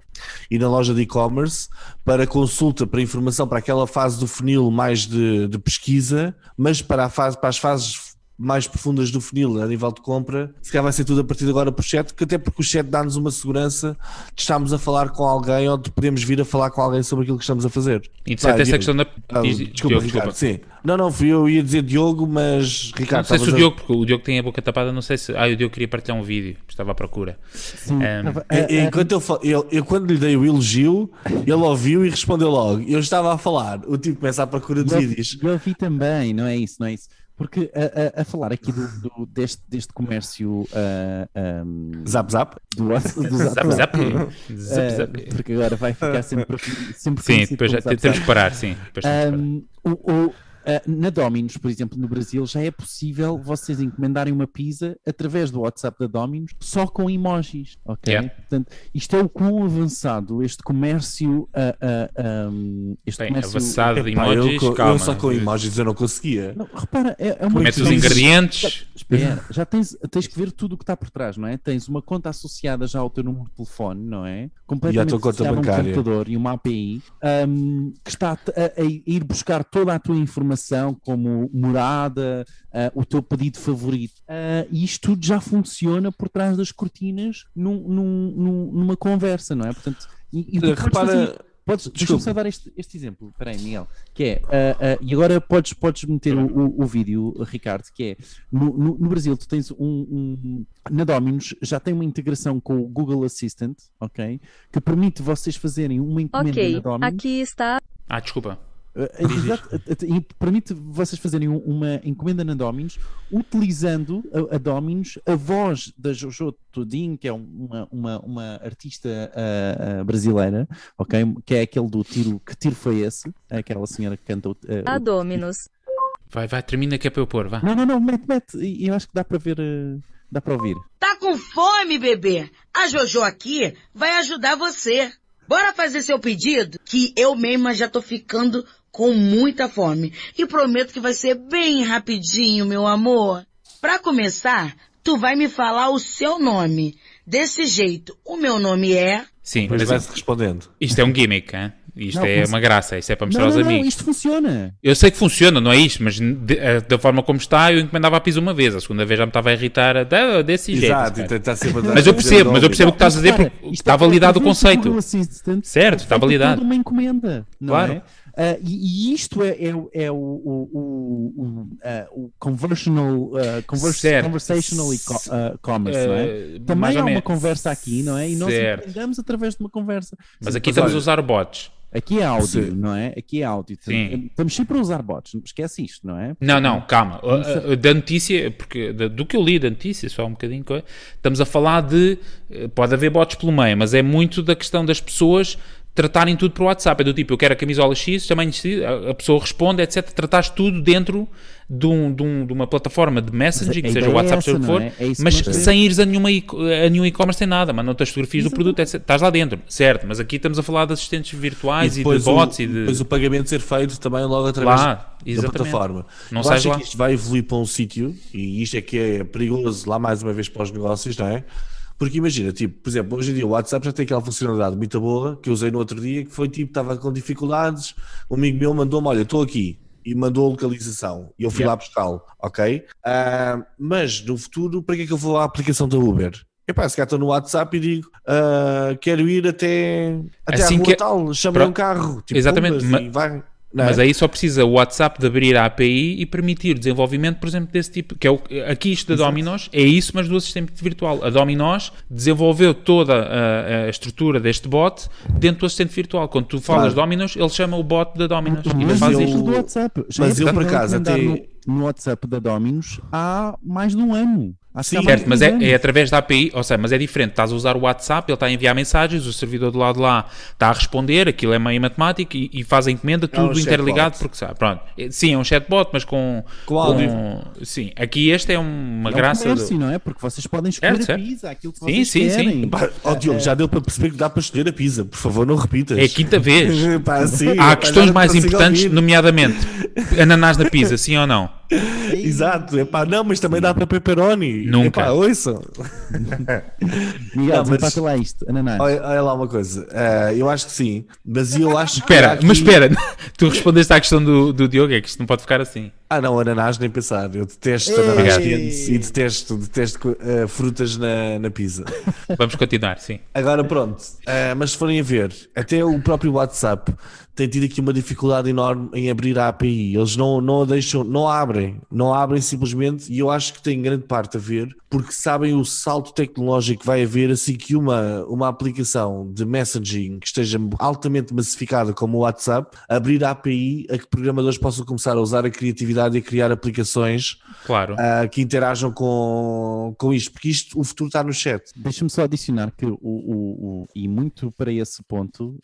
Speaker 2: e na loja de e-commerce para consulta, para informação, para aquela fase do funil mais de, de pesquisa, mas para, fase, para as fases mais profundas do funil a nível de compra, se calhar vai ser tudo a partir de agora por chat, que até porque o chat dá-nos uma segurança de estarmos a falar com alguém ou de podemos vir a falar com alguém sobre aquilo que estamos a fazer.
Speaker 1: Interessante
Speaker 2: Vai,
Speaker 1: essa
Speaker 2: Diogo.
Speaker 1: questão da.
Speaker 2: Ah, desculpa,
Speaker 1: Diogo,
Speaker 2: Ricardo,
Speaker 1: desculpa.
Speaker 2: sim. Não, não, fui eu ia dizer Diogo, mas Ricardo,
Speaker 1: Não sei se o
Speaker 2: a-
Speaker 1: Diogo, porque o Diogo tem a boca tapada, não sei se. Ah, o Diogo queria partilhar um vídeo, estava à procura.
Speaker 3: Sim,
Speaker 1: Um,
Speaker 2: E-
Speaker 3: a-
Speaker 2: e
Speaker 3: a-
Speaker 2: Enquanto eu, fa- eu, eu quando lhe dei o elogio, ele ouviu e respondeu logo. Eu estava a falar, o tipo começa à procura de
Speaker 3: Eu-
Speaker 2: vídeos.
Speaker 3: Eu vi também, não é isso, não é isso. Porque a, a- a falar aqui do, do- deste, deste comércio ah, ahm,
Speaker 2: Zap zap.
Speaker 3: do, do
Speaker 1: Zap, zap.
Speaker 3: Ah,
Speaker 1: Zap, zap.
Speaker 3: porque agora vai ficar sempre, sempre
Speaker 1: Sim, depois já
Speaker 3: zap,
Speaker 1: temos
Speaker 3: zap.
Speaker 1: que parar, sim. Depois temos que parar.
Speaker 3: Um, o- o- na Dominos, por exemplo, no Brasil, já é possível vocês encomendarem uma pizza através do WhatsApp da Dominos só com emojis, ok?
Speaker 1: Yeah.
Speaker 3: Portanto, isto é o quão avançado este comércio, ah, ah, um, este
Speaker 1: Bem,
Speaker 3: comércio...
Speaker 1: avançado de
Speaker 2: eu,
Speaker 1: emojis,
Speaker 2: co-
Speaker 1: calma.
Speaker 2: eu só com emojis eu não conseguia.
Speaker 3: Não, repara, é, é uma
Speaker 1: Metes os ingredientes.
Speaker 3: Espera, já tens, tens que ver tudo o que está por trás, não é? Tens uma conta associada já ao teu número de telefone, não é? Completamente
Speaker 2: tua conta
Speaker 3: associada a um
Speaker 2: bancária.
Speaker 3: computador e uma API ahm, que está a, a ir buscar toda a tua informação, como morada, ah, o teu pedido favorito. Ah, e isto tudo já funciona por trás das cortinas num- num- num- numa conversa, não é? Portanto, e, e podes
Speaker 2: Repara,
Speaker 3: fazer- Podes, deixa-me só dar este, este exemplo. Espera aí, Miguel. Que é, ah, ah, e agora podes, podes meter o, o, o vídeo, Ricardo, que é, no, no, no Brasil tu tens um, um- na Dominos já tem uma integração com o Google Assistant, ok? Que permite vocês fazerem uma encomenda na
Speaker 6: Ok,
Speaker 3: Dominos.
Speaker 6: aqui está
Speaker 1: Ah, desculpa.
Speaker 3: Uh, exato, permite vocês fazerem um- uma encomenda na Dominos utilizando a, a Dominos a voz da Jojo Todinho, que é uma, uma, uma artista uh, uh, brasileira, ok? Que é aquele do tiro. Que tiro foi esse? Aquela senhora que canta o. uh,
Speaker 6: a
Speaker 3: o-
Speaker 6: Dominus.
Speaker 1: Vai, vai, termina que é para eu pôr, vá.
Speaker 3: Não, não, não, mete, mete. E Eu acho que dá para ver. dá para ouvir.
Speaker 7: Tá com fome, bebê? A Jojo aqui vai ajudar você. Bora fazer seu pedido? Que eu mesma já tô ficando com muita fome. E prometo que vai ser bem rapidinho, meu amor. Pra começar, tu vai me falar o seu nome. Desse jeito, o meu nome é...
Speaker 1: Sim, mas
Speaker 2: vai-se respondendo.
Speaker 1: isto é um gimmick, hein? Isto
Speaker 3: Não,
Speaker 1: é
Speaker 3: mas-
Speaker 1: uma graça, isto é para mostrar
Speaker 3: Não,
Speaker 1: aos
Speaker 3: não, não,
Speaker 1: amigos.
Speaker 3: isto funciona.
Speaker 1: Eu sei que funciona, não é isto, mas de- eh, da forma como está, eu encomendava a pizza uma vez, a segunda vez já me estava a irritar, "Ah, desse jeito.
Speaker 2: Exato,
Speaker 1: cara."
Speaker 2: e tentar sempre a dar-
Speaker 1: Mas eu percebo, mas eu percebo o que estás a dizer porque
Speaker 3: isto
Speaker 1: está
Speaker 3: é-
Speaker 1: validado o conceito. Certo, está
Speaker 3: é
Speaker 1: validado.
Speaker 3: uma encomenda, não
Speaker 1: Claro.
Speaker 3: é? Ah, e, e isto é, é, o- é o, o, o, ah, o conversational, ah, convers-
Speaker 1: Certo.
Speaker 3: conversational co- ah, commerce, não é?
Speaker 1: Eh,
Speaker 3: Também há uma conversa aqui, não é? E nós
Speaker 1: Certo.
Speaker 3: entendemos através de uma conversa.
Speaker 1: Mas aqui estamos a usar bots.
Speaker 3: aqui é áudio,
Speaker 2: Sim.
Speaker 3: não é? Aqui é áudio.
Speaker 1: Sim.
Speaker 3: Estamos sempre a usar bots, esquece isto, não é?
Speaker 1: Não, não, calma. Uh, uh, Da notícia, porque do que eu li da notícia, só um bocadinho, estamos a falar de. uh, Pode haver bots pelo meio, mas é muito da questão das pessoas tratarem tudo por WhatsApp. É do tipo, eu quero a camisola X, tamanho X, a a pessoa responde, etc. Tratares tudo dentro de, um- de um- de uma plataforma de messaging, que seja o WhatsApp,
Speaker 3: é
Speaker 1: seja o que for,
Speaker 3: é? É
Speaker 1: mas sem ires a nenhuma e- a nenhum e-commerce, sem nada, mandam-te as fotografias do produto, etc. Estás lá dentro, certo, mas aqui estamos a falar de assistentes virtuais e, de
Speaker 2: depois
Speaker 1: bots
Speaker 2: o,
Speaker 1: e de.
Speaker 2: depois o pagamento ser feito também logo através
Speaker 1: Lá,
Speaker 2: da plataforma.
Speaker 1: Não
Speaker 2: Eu acho
Speaker 1: lá.
Speaker 2: que isto vai evoluir para um sítio e isto é que é perigoso lá mais uma vez para os negócios, não é? Porque imagina, tipo, por exemplo, hoje em dia o WhatsApp já tem aquela funcionalidade muito boa que eu usei no outro dia, que foi tipo, estava com dificuldades, um amigo meu mandou-me, olha, estou aqui, e mandou a localização, e eu fui
Speaker 1: Yeah.
Speaker 2: lá buscá-lo, ok? Ah, mas no futuro, para que é que eu vou à aplicação da Uber? Epá, se calhar estou no WhatsApp e digo, ah, quero ir até, até
Speaker 1: Assim
Speaker 2: à rua
Speaker 1: que-
Speaker 2: tal, chamei
Speaker 1: Pro-
Speaker 2: um carro, tipo,
Speaker 1: Exatamente,
Speaker 2: pumbas,
Speaker 1: ma-
Speaker 2: e vai, é?
Speaker 1: Mas aí só precisa o WhatsApp de abrir a API e permitir o desenvolvimento, por exemplo, desse tipo. Que é o, aqui isto da Dominos é isso, mas do assistente virtual. A Dominos desenvolveu toda a, a estrutura deste bot dentro do assistente virtual. Quando tu falas
Speaker 2: Claro.
Speaker 1: Dominos, ele chama o bot da Dominos. e
Speaker 3: Mas
Speaker 1: faz
Speaker 2: eu-
Speaker 1: isto.
Speaker 3: do WhatsApp. Já
Speaker 2: mas
Speaker 3: é
Speaker 2: eu, por acaso, até-
Speaker 3: no, no WhatsApp da Dominos há mais de um ano.
Speaker 2: Sim.
Speaker 1: Certo, mas é, é através da API, ou seja, mas é diferente. Estás a usar o WhatsApp, ele está a enviar mensagens, o servidor do lado de lá está a responder, aquilo é meio matemático e, e faz a encomenda, tudo
Speaker 2: um
Speaker 1: interligado,
Speaker 2: chatbot.
Speaker 1: porque sabe, pronto. É, Sim, é um chatbot, mas com,
Speaker 2: Com áudio.
Speaker 1: Sim, aqui este é uma
Speaker 3: É um
Speaker 1: graça.
Speaker 3: comércio,
Speaker 1: do-
Speaker 3: não é? Porque vocês podem escolher
Speaker 1: Certo,
Speaker 3: a pizza, aquilo que
Speaker 1: Sim,
Speaker 3: vocês
Speaker 1: sim, sim.
Speaker 3: querem.
Speaker 2: Pá, ó Diogo, já deu para perceber que dá para escolher a pizza. Por favor, não repitas.
Speaker 1: É a quinta vez.
Speaker 2: Pá, sim,
Speaker 1: Há
Speaker 2: pá,
Speaker 1: questões mais importantes,
Speaker 2: ouvir.
Speaker 1: nomeadamente ananás na pizza, sim ou não?
Speaker 2: Exato, epá, não, mas também dá para pepperoni.
Speaker 1: Nunca.
Speaker 2: Epá, ouçam.
Speaker 3: Miguel,
Speaker 2: Não, mas-
Speaker 3: lá isto, ananás.
Speaker 2: Olha, olha lá uma coisa. eh, eu acho que sim, mas eu acho que.
Speaker 1: Espera,
Speaker 2: aqui-
Speaker 1: mas espera, tu respondeste à questão do, do Diogo, é que isto não pode ficar assim.
Speaker 2: Ah, não, ananás nem pensar. Eu detesto
Speaker 3: Ei!
Speaker 2: ananás quentes e detesto, detesto eh, frutas na, na pizza.
Speaker 1: Vamos continuar, sim.
Speaker 2: Agora pronto, eh, mas se forem a ver, até o próprio WhatsApp tem tido aqui uma dificuldade enorme em abrir a API. Eles não, não a deixam, não abrem, não abrem simplesmente, e eu acho que tem grande parte a ver, porque sabem o salto tecnológico que vai haver assim que uma, uma aplicação de messaging que esteja altamente massificada como o WhatsApp, abrir a API a que programadores possam começar a usar a criatividade e a criar aplicações
Speaker 1: Claro.
Speaker 2: ah, que interajam com, com isto, porque isto, o futuro está no chat.
Speaker 3: Deixa-me só adicionar que o, o- o- e muito para esse ponto,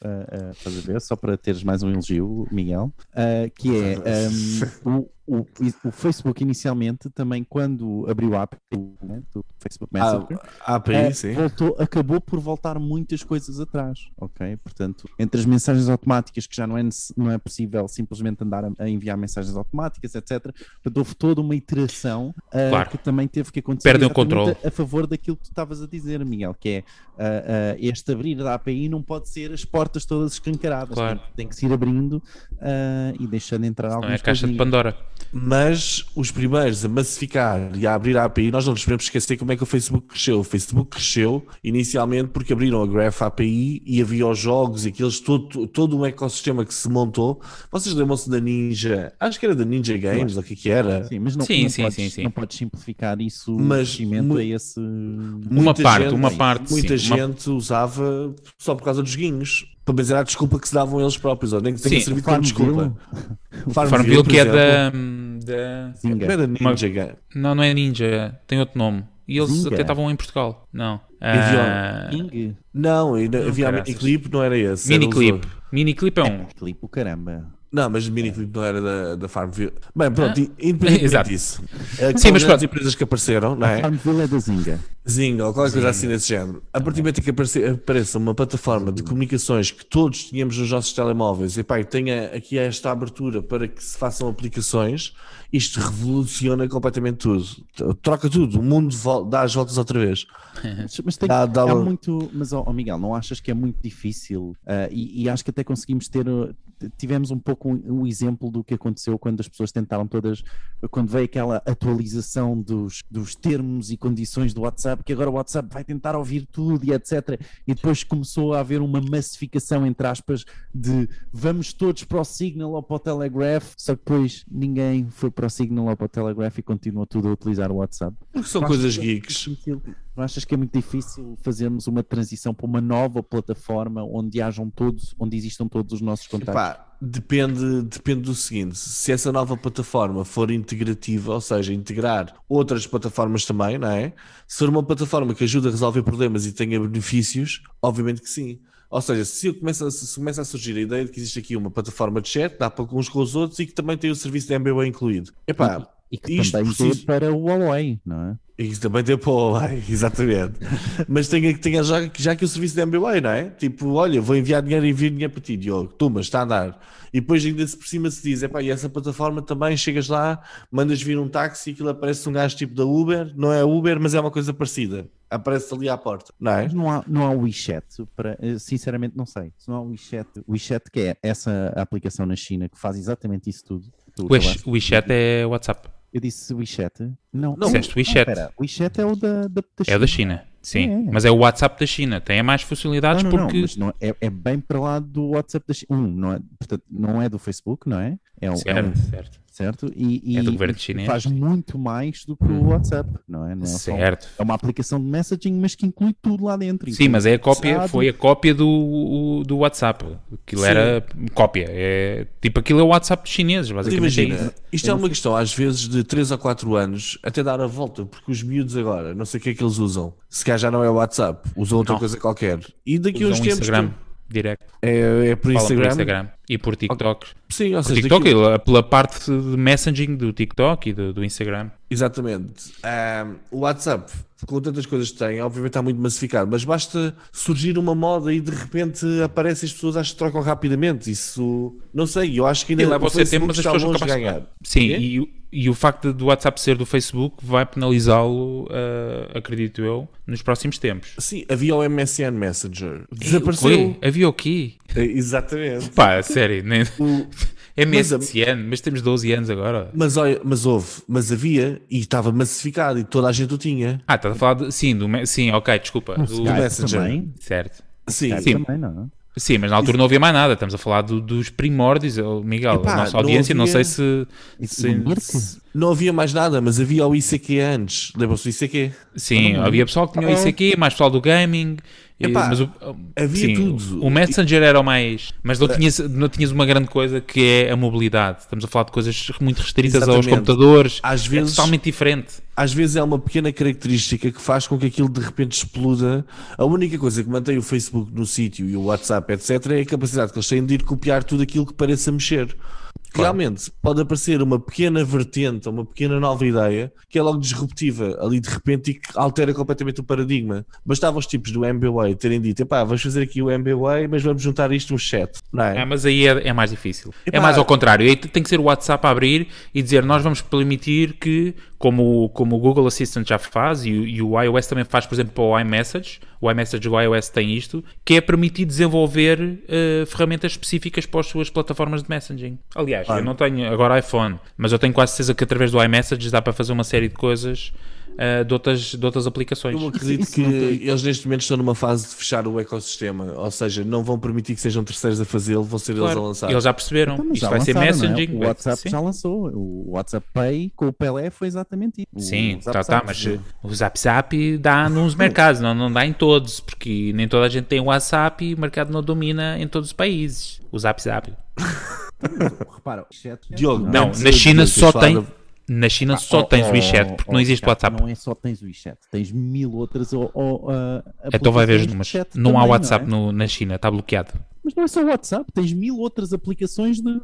Speaker 3: estás a ver, só para teres mais um elogio, Miguel, ah, que é ahm, o, o- Facebook inicialmente também quando abriu a app né, do Facebook
Speaker 2: A,
Speaker 3: Messenger,
Speaker 2: a API,
Speaker 3: eh,
Speaker 2: sim.
Speaker 3: voltou, acabou por voltar muitas coisas atrás, ok? Portanto, entre as mensagens automáticas, que já não é, não é possível simplesmente andar a, a enviar mensagens automáticas, etc. Portanto, houve toda uma iteração ah,
Speaker 1: Claro.
Speaker 3: que também teve que acontecer
Speaker 1: Perdem o controle.
Speaker 3: a, favor daquilo que tu estavas a dizer, Miguel, que é ah, ah, este abrir da API não pode ser as portas todas escancaradas,
Speaker 1: Claro.
Speaker 3: tem, tem que se ir abrindo ah, e deixando entrar
Speaker 1: Não é a
Speaker 3: algumas
Speaker 1: caixa de. Pandora.
Speaker 2: Mas os primeiros a massificar e a abrir a API, nós não nos podemos esquecer como é que o Facebook cresceu. O Facebook cresceu inicialmente porque abriram a Graph API e havia os jogos e aqueles, todo, todo um ecossistema que se montou. Vocês lembram-se da Ninja? Acho que era da Ninja Games, ou o que que era?
Speaker 3: Sim, mas não,
Speaker 1: Sim,
Speaker 3: não,
Speaker 1: sim,
Speaker 3: podes,
Speaker 1: sim, sim.
Speaker 3: não podes simplificar isso
Speaker 2: Mas mu-
Speaker 3: a esse.
Speaker 1: Uma
Speaker 2: Muita
Speaker 1: parte,
Speaker 2: gente-
Speaker 1: uma parte,
Speaker 2: Muita
Speaker 1: sim, uma-
Speaker 2: gente usava só por causa dos guinhos. Para dizer a desculpa que se davam eles próprios, ou nem que tenha servido como desculpa.
Speaker 1: Farmville
Speaker 2: por
Speaker 1: que é da, da-
Speaker 3: Zinga.
Speaker 2: Não era
Speaker 1: Uma-
Speaker 2: Ninja Game.
Speaker 1: Não, não é Ninja, tem outro nome. E eles
Speaker 3: Zinga.
Speaker 1: até estavam em Portugal. Não. Ah,
Speaker 2: Não, ainda havia a
Speaker 1: caraças.
Speaker 2: Miniclip, não era esse. era
Speaker 1: Miniclip. Miniclip é um.
Speaker 3: clipe, o caramba.
Speaker 2: Não, mas o Miniclip não era da, da Farmville. Bem, pronto, independentemente
Speaker 1: Exato.
Speaker 2: disso.
Speaker 1: Sim, mas
Speaker 2: as
Speaker 1: pronto.
Speaker 2: empresas que apareceram, não é?
Speaker 3: Farmville é da Zinga.
Speaker 2: Zinga ou qualquer coisa assim desse género. A partir do momento em que aparece, apareça uma plataforma de comunicações que todos tínhamos nos nossos telemóveis e pá, tenha aqui esta abertura para que se façam aplicações, isto revoluciona completamente tudo. Troca tudo, o mundo dá as voltas outra vez.
Speaker 3: Mas, tem,
Speaker 2: Dá- dá uma-
Speaker 3: muito. Mas, ó, Miguel, não achas que é muito difícil? Ah, e, e acho que até conseguimos ter. Tivemos um pouco um, um exemplo do que aconteceu quando as pessoas tentaram todas. Quando veio aquela atualização dos, dos termos e condições do WhatsApp, que agora o WhatsApp vai tentar ouvir tudo e etc. E depois começou a haver uma massificação, entre aspas, de vamos todos para o Signal ou para o Telegraph, só que depois ninguém foi para o Signal ou para o Telegraph e continuou tudo a utilizar o WhatsApp.
Speaker 2: Porque são coisas geeks.
Speaker 3: difícil- Não achas que é muito difícil fazermos uma transição para uma nova plataforma onde hajam todos, onde existam todos os nossos contactos?
Speaker 2: Pá, depende, depende do seguinte: se essa nova plataforma for integrativa, ou seja, integrar outras plataformas também, não é? Se for uma plataforma que ajuda a resolver problemas e tenha benefícios, obviamente que sim. Ou seja, se eu começo a, se começa a surgir a ideia de que existe aqui uma plataforma de chat, dá para uns com os outros e que também tem o serviço de MBA incluído. Epá,
Speaker 3: e que
Speaker 2: isto
Speaker 3: também
Speaker 2: preciso-
Speaker 3: dê para o Huawei, não é?
Speaker 2: e isso também tem para o Huawei, exatamente. Mas tenha, tenha já, já que o serviço de MBA, não é? Tipo, olha, vou enviar dinheiro e envio dinheiro para ti, Diogo. Tu, mas está a andar. E depois ainda se por cima se diz, epá, e essa plataforma também, chegas lá, mandas vir um táxi e aquilo aparece um gajo tipo da Uber, não é Uber, mas é uma coisa parecida. Aparece ali à porta, não é?
Speaker 3: Mas não há, não há o WeChat, para, eh, sinceramente não sei. Se não há o WeChat, o WeChat que é essa aplicação na China que faz exatamente isso tudo. Tu
Speaker 1: o WeChat é WhatsApp.
Speaker 3: Eu disse WeChat? Não,
Speaker 2: Não,
Speaker 1: Disseste WeChat.
Speaker 3: WeChat é o da, da,
Speaker 1: É o da China. Sim.
Speaker 3: É.
Speaker 1: Mas é o WhatsApp da China. Tem mais funcionalidades
Speaker 3: Não, não,
Speaker 1: porque.
Speaker 3: não, mas não, é, é bem para lá do WhatsApp da China. Um, não é, portanto, não é do Facebook, não é? É, um- é
Speaker 1: Certo,
Speaker 3: um,
Speaker 1: certo.
Speaker 3: Certo? E,
Speaker 1: É do
Speaker 3: e-
Speaker 1: governo
Speaker 3: e
Speaker 1: chinês.
Speaker 3: faz muito mais do que o WhatsApp, não é? Não é, só-
Speaker 1: Certo.
Speaker 3: é uma aplicação de messaging, mas que inclui tudo lá dentro.
Speaker 1: Sim, mas é a cópia, foi a cópia do, do WhatsApp. Aquilo era cópia. É, tipo, aquilo é o WhatsApp
Speaker 2: Mas
Speaker 1: basicamente. é
Speaker 2: imagina, isto é uma questão às vezes de 3 ou 4 anos até dar a volta, porque os miúdos agora, não sei o que é que eles usam. Se calhar já não é o WhatsApp, usam outra
Speaker 1: Não.
Speaker 2: coisa qualquer. E daqui a uns
Speaker 1: Usam o
Speaker 2: tempos
Speaker 1: Instagram
Speaker 2: tu-
Speaker 1: direto.
Speaker 2: é, é por Instagram.
Speaker 1: por Instagram e por TikTok.
Speaker 2: Sim, ou seja,
Speaker 1: TikTok,
Speaker 2: daqui-
Speaker 1: ele- pela parte de messaging do TikTok e do, do Instagram.
Speaker 2: Exatamente. O WhatsApp, com tantas coisas que tem, obviamente está muito massificado, mas basta surgir uma moda e de repente aparecem as pessoas, acho que trocam rapidamente. Isso, não sei, eu acho que ainda
Speaker 1: E leva
Speaker 2: o
Speaker 1: seu tempo, mas as pessoas
Speaker 2: de
Speaker 1: mais
Speaker 2: ganhar.
Speaker 1: Sim, e, o- e o facto do WhatsApp ser do Facebook vai penalizá-lo, eh, acredito eu, nos próximos tempos.
Speaker 2: Sim, havia o MSN Messenger. Desapareceu.
Speaker 1: o quê? Havia o quê?
Speaker 2: Exatamente.
Speaker 1: Pá, sério, nem...
Speaker 2: O-
Speaker 1: É
Speaker 2: Mas
Speaker 1: mesmo ano, mas temos 12 anos agora.
Speaker 2: Mas, olha, mas houve, mas havia e estava massificado e toda a gente o tinha.
Speaker 1: Ah, estás a falar de. Sim, do, sim ok, desculpa.
Speaker 3: O
Speaker 1: Do-
Speaker 3: Skype
Speaker 2: Messenger.
Speaker 3: também.
Speaker 1: certo.
Speaker 2: Sim,
Speaker 3: Skype
Speaker 1: Sim.
Speaker 3: também, não?
Speaker 1: Sim, mas na altura não havia mais nada. Estamos a falar do- dos primórdios. Oh, Miguel,
Speaker 2: Epá,
Speaker 1: a nossa
Speaker 2: não
Speaker 1: audiência, não,
Speaker 2: havia-
Speaker 1: sei se. Se-
Speaker 3: do
Speaker 2: não havia mais nada, mas havia o ICQ antes. Lembram-se do ICQ?
Speaker 1: sim, havia pessoal que tinha o ICQ, mais pessoal do gaming.
Speaker 2: Epá,
Speaker 1: mas o,
Speaker 2: havia
Speaker 1: sim,
Speaker 2: tudo.
Speaker 1: O Messenger era o mais. Mas não tinhas, não tinhas uma grande coisa que é a mobilidade. Estamos a falar de coisas muito restritas aos
Speaker 2: Exatamente.
Speaker 1: computadores.
Speaker 2: Às
Speaker 1: É
Speaker 2: vezes-
Speaker 1: totalmente diferente.
Speaker 2: Às vezes é uma pequena característica que faz com que aquilo de repente exploda. A única coisa que mantém o Facebook no sítio e o WhatsApp, etc., é a capacidade que eles têm de ir copiar tudo aquilo que pareça mexer. Realmente pode aparecer uma pequena vertente, uma pequena nova ideia que é logo disruptiva ali de repente e que altera completamente o paradigma. Bastava os tipos do MBWay terem dito: epá, vamos fazer aqui o MBWay, mas vamos juntar isto no chat, não é?
Speaker 1: Ah, mas aí é, é mais difícil.
Speaker 2: Epá,
Speaker 1: é mais ao contrário. Aí tem que ser o WhatsApp a abrir e dizer nós vamos permitir que, como, o- como o Google Assistant já faz e, o- e o iOS também faz, por exemplo, para o iMessage, o iMessage do iOS tem isto, que é permitir desenvolver eh, ferramentas específicas para as suas plataformas de messaging. Aliás, eu não tenho agora iPhone, mas eu tenho quase certeza que através do iMessage dá para fazer uma série de coisas eh, de, outras, de outras aplicações.
Speaker 2: Eu acredito que
Speaker 3: não
Speaker 2: eles neste momento estão numa fase de fechar o ecossistema, ou seja, não vão permitir que sejam terceiros a fazê-lo, vão ser eles a
Speaker 1: Claro,
Speaker 2: lançar.
Speaker 1: eles já perceberam.
Speaker 3: Então,
Speaker 1: Isto
Speaker 3: já
Speaker 1: vai ser
Speaker 3: lançaram, não é?
Speaker 1: messaging.
Speaker 3: O
Speaker 1: vai-
Speaker 3: WhatsApp
Speaker 1: sim.
Speaker 3: já lançou. O WhatsApp Pay com o Pelé foi exatamente isso. O
Speaker 1: Sim, tá, tá, mas eh, o Zap Zap dá nos mercados, não, não dá em todos, porque nem toda a gente tem o WhatsApp e o mercado não domina em todos os países. O Zap Zap.
Speaker 3: Repara, o chat.
Speaker 2: Diogo,
Speaker 1: Não,
Speaker 2: Antes
Speaker 1: na China só
Speaker 2: falar
Speaker 1: tem. Na China só
Speaker 3: Oh,
Speaker 1: tens o
Speaker 3: oh,
Speaker 1: WeChat, porque
Speaker 3: oh,
Speaker 1: não existe
Speaker 3: Ricardo,
Speaker 1: WhatsApp.
Speaker 3: Não é só tens o WeChat, tens mil outras. Ou, ou, ah,
Speaker 1: Então vai ver os
Speaker 3: de
Speaker 1: números. Não há
Speaker 3: também,
Speaker 1: WhatsApp
Speaker 3: é?
Speaker 1: no- na China, está bloqueado.
Speaker 3: Mas não é só o WhatsApp, tens mil outras aplicações de,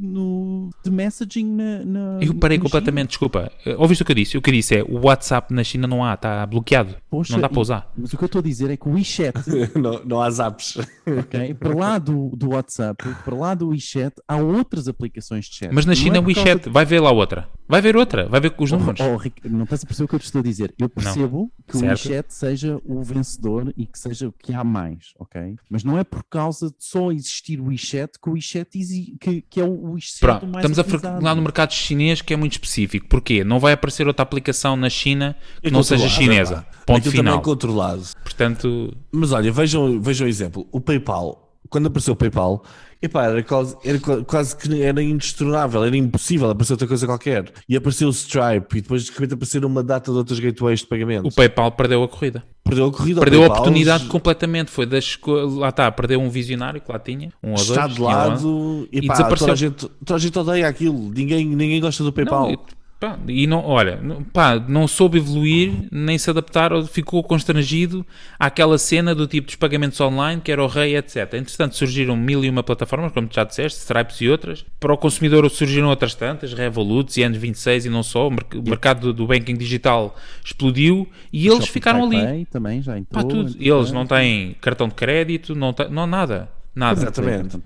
Speaker 3: no, de messaging na. na
Speaker 1: Eu parei
Speaker 3: na
Speaker 1: completamente, desculpa. Eh, Ouviste o que eu disse? O que eu disse é o WhatsApp na China não há, está bloqueado.
Speaker 3: Poxa,
Speaker 1: não dá para usar.
Speaker 3: Mas o que eu estou a dizer é que o WeChat,
Speaker 2: não, não há zaps.
Speaker 3: ok? para lá do, do WhatsApp, para lá do WeChat, há outras aplicações de chat.
Speaker 1: Mas na
Speaker 3: Não
Speaker 1: China
Speaker 3: é
Speaker 1: o
Speaker 3: por
Speaker 1: WeChat, vai ver lá outra. Vai ver outra, vai ver com os
Speaker 3: Oh,
Speaker 1: números.
Speaker 3: oh, Ric- não estás a perceber o que eu te estou a dizer. Eu percebo que
Speaker 1: Certo.
Speaker 3: o WeChat seja o vencedor e que seja o que há mais, ok? Mas não é por causa de só existir o WeChat que o WeChat exi- que, que é o WeChat
Speaker 1: Pronto,
Speaker 3: mais
Speaker 1: estamos a
Speaker 3: utilizado.
Speaker 1: falar no mercado chinês que é muito específico. Porquê? Não vai aparecer outra aplicação na China que
Speaker 2: É
Speaker 1: não seja chinesa.
Speaker 2: é.
Speaker 1: Ponto
Speaker 2: Aquilo
Speaker 1: final.
Speaker 2: também é controlado.
Speaker 1: Portanto,
Speaker 2: Mas olha, vejam, vejam o exemplo. O PayPal, quando apareceu o PayPal, epá, era, quase, era qua- quase que era indestornável, era impossível aparecer outra coisa qualquer. E apareceu o Stripe e depois de repente apareceram uma data de outras gateways de pagamento.
Speaker 1: o PayPal perdeu a corrida.
Speaker 2: Perdeu a corrida.
Speaker 1: Perdeu a
Speaker 2: PayPal,
Speaker 1: oportunidade completamente. Foi das. Lá está, perdeu um visionário que lá tinha. Um ou dois.
Speaker 2: Está de lado e,
Speaker 1: E
Speaker 2: pá,
Speaker 1: desapareceu.
Speaker 2: toda, a gente, toda a gente odeia aquilo. Ninguém, ninguém gosta do PayPal.
Speaker 1: Não, e, pá, e não, olha, não- pá, não soube evoluir, nem se adaptar, ou ficou constrangido àquela cena do tipo dos pagamentos online, que era o rei, etc. Entretanto, surgiram mil e uma plataformas, como tu já disseste, Stripes e outras. Para o consumidor surgiram outras tantas, Revolut, e N26 e não só. O merc- o mercado do, do banking digital explodiu e eles ficaram ali.
Speaker 3: Pay também já entrou.
Speaker 1: Pá. Eles não têm cartão de crédito, não, têm, não nada. Nada.
Speaker 2: Exatamente.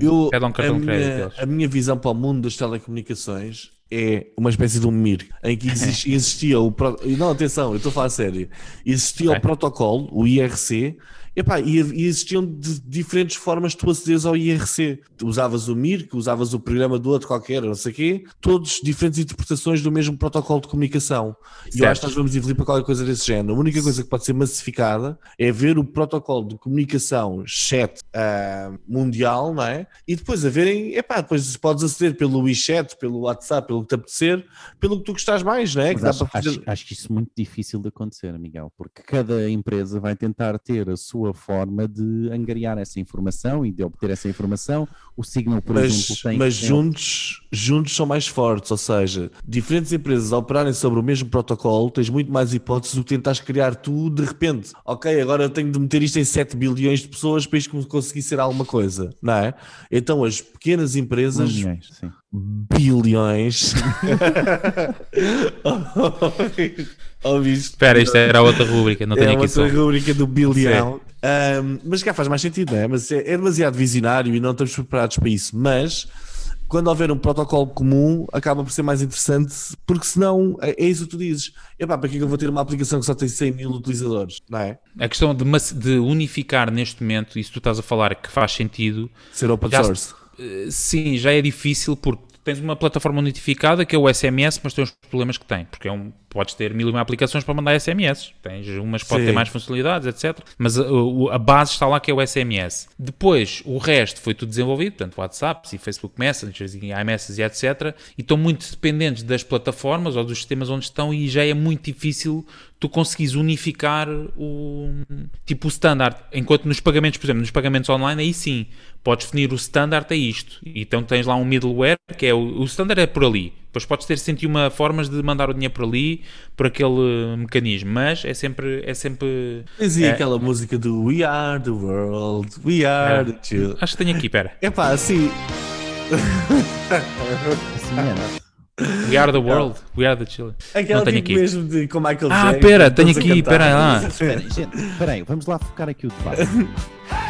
Speaker 2: Eu, a, minha, a minha visão para o mundo das telecomunicações é uma espécie de um MIR, em que exis- existia o. pro- Não, atenção, eu estou a falar a sério. Existia
Speaker 1: Ok.
Speaker 2: o protocolo, o IRC, epá, e, e existiam de diferentes formas de tu acederes ao IRC. Tu usavas o MIR, que usavas o programa do outro qualquer, não sei o quê, todos diferentes interpretações do mesmo protocolo de comunicação. E eu
Speaker 1: Certo.
Speaker 2: acho que nós vamos evoluir para qualquer coisa desse género. A única coisa que pode ser massificada é ver o protocolo de comunicação chat ah, mundial, não é? E depois a verem, epá, depois podes aceder pelo WeChat, pelo WhatsApp, pelo que te apetecer, pelo que tu gostas mais, não é? Que
Speaker 3: acho,
Speaker 2: fazer...
Speaker 3: acho, acho que isso é muito difícil de acontecer, Miguel, porque cada empresa vai tentar ter a sua forma de angariar essa informação e de obter essa informação. O Signal, por
Speaker 2: Mas,
Speaker 3: exemplo, tem.
Speaker 2: mas juntos, juntos são mais fortes, ou seja, diferentes empresas a operarem sobre o mesmo protocolo, tens muito mais hipóteses do que tentares criar tu de repente. Ok, agora eu tenho de meter isto em 7 bilhões de pessoas para isto conseguir ser alguma coisa, não é? Então as pequenas empresas,
Speaker 3: Milhões, sim.
Speaker 2: Bilhões.
Speaker 1: Espera, isto era outra rúbrica, não tenho
Speaker 2: é
Speaker 1: aqui
Speaker 2: outra
Speaker 1: só.
Speaker 2: rubrica do bilhão. Ahm, mas cá faz mais sentido, não é? Mas é, é demasiado visionário e não estamos preparados para isso. Mas quando houver um protocolo comum, acaba por ser mais interessante, porque senão é, é isso que tu dizes. Epá, para que é que eu vou ter uma aplicação que só tem 100 mil utilizadores, não é?
Speaker 1: A questão de, de unificar neste momento, isso tu estás a falar que faz sentido,
Speaker 2: Ser open source.
Speaker 1: Eh, sim, já é difícil porque tens uma plataforma notificada que é o SMS, mas tem os problemas que tem, porque é um, podes ter mil e uma aplicações para mandar SMS. Tens umas que podem ter mais funcionalidades, etc. Mas a, o- a base está lá que é o SMS. Depois, o resto foi tudo desenvolvido, portanto, WhatsApp e Facebook Messengers e iMessages e etc. E estão muito dependentes das plataformas ou dos sistemas onde estão e já é muito difícil tu conseguires unificar o tipo o standard. Enquanto nos pagamentos, por exemplo, nos pagamentos online, aí sim, podes definir o standard é isto. Então tens lá um middleware, que é o, o standard é por ali. Depois podes ter 101 formas de mandar o dinheiro por ali, por aquele mecanismo, mas é sempre é sempre
Speaker 2: Tens aí
Speaker 1: É.
Speaker 2: aquela música do We Are the World, We Are
Speaker 1: É.
Speaker 2: the Chill.
Speaker 1: Acho que tenho aqui, pera.
Speaker 2: Epá, assim,
Speaker 3: Semelhante.
Speaker 1: We are the world, we are the children.
Speaker 2: aquela
Speaker 1: Não tenho
Speaker 2: tipo
Speaker 1: aqui.
Speaker 2: mesmo de com Michael
Speaker 1: Ah,
Speaker 2: Jackson,
Speaker 1: pera, tenho aqui, pera lá.
Speaker 3: Espera, gente, espera aí, vamos lá focar aqui o debate.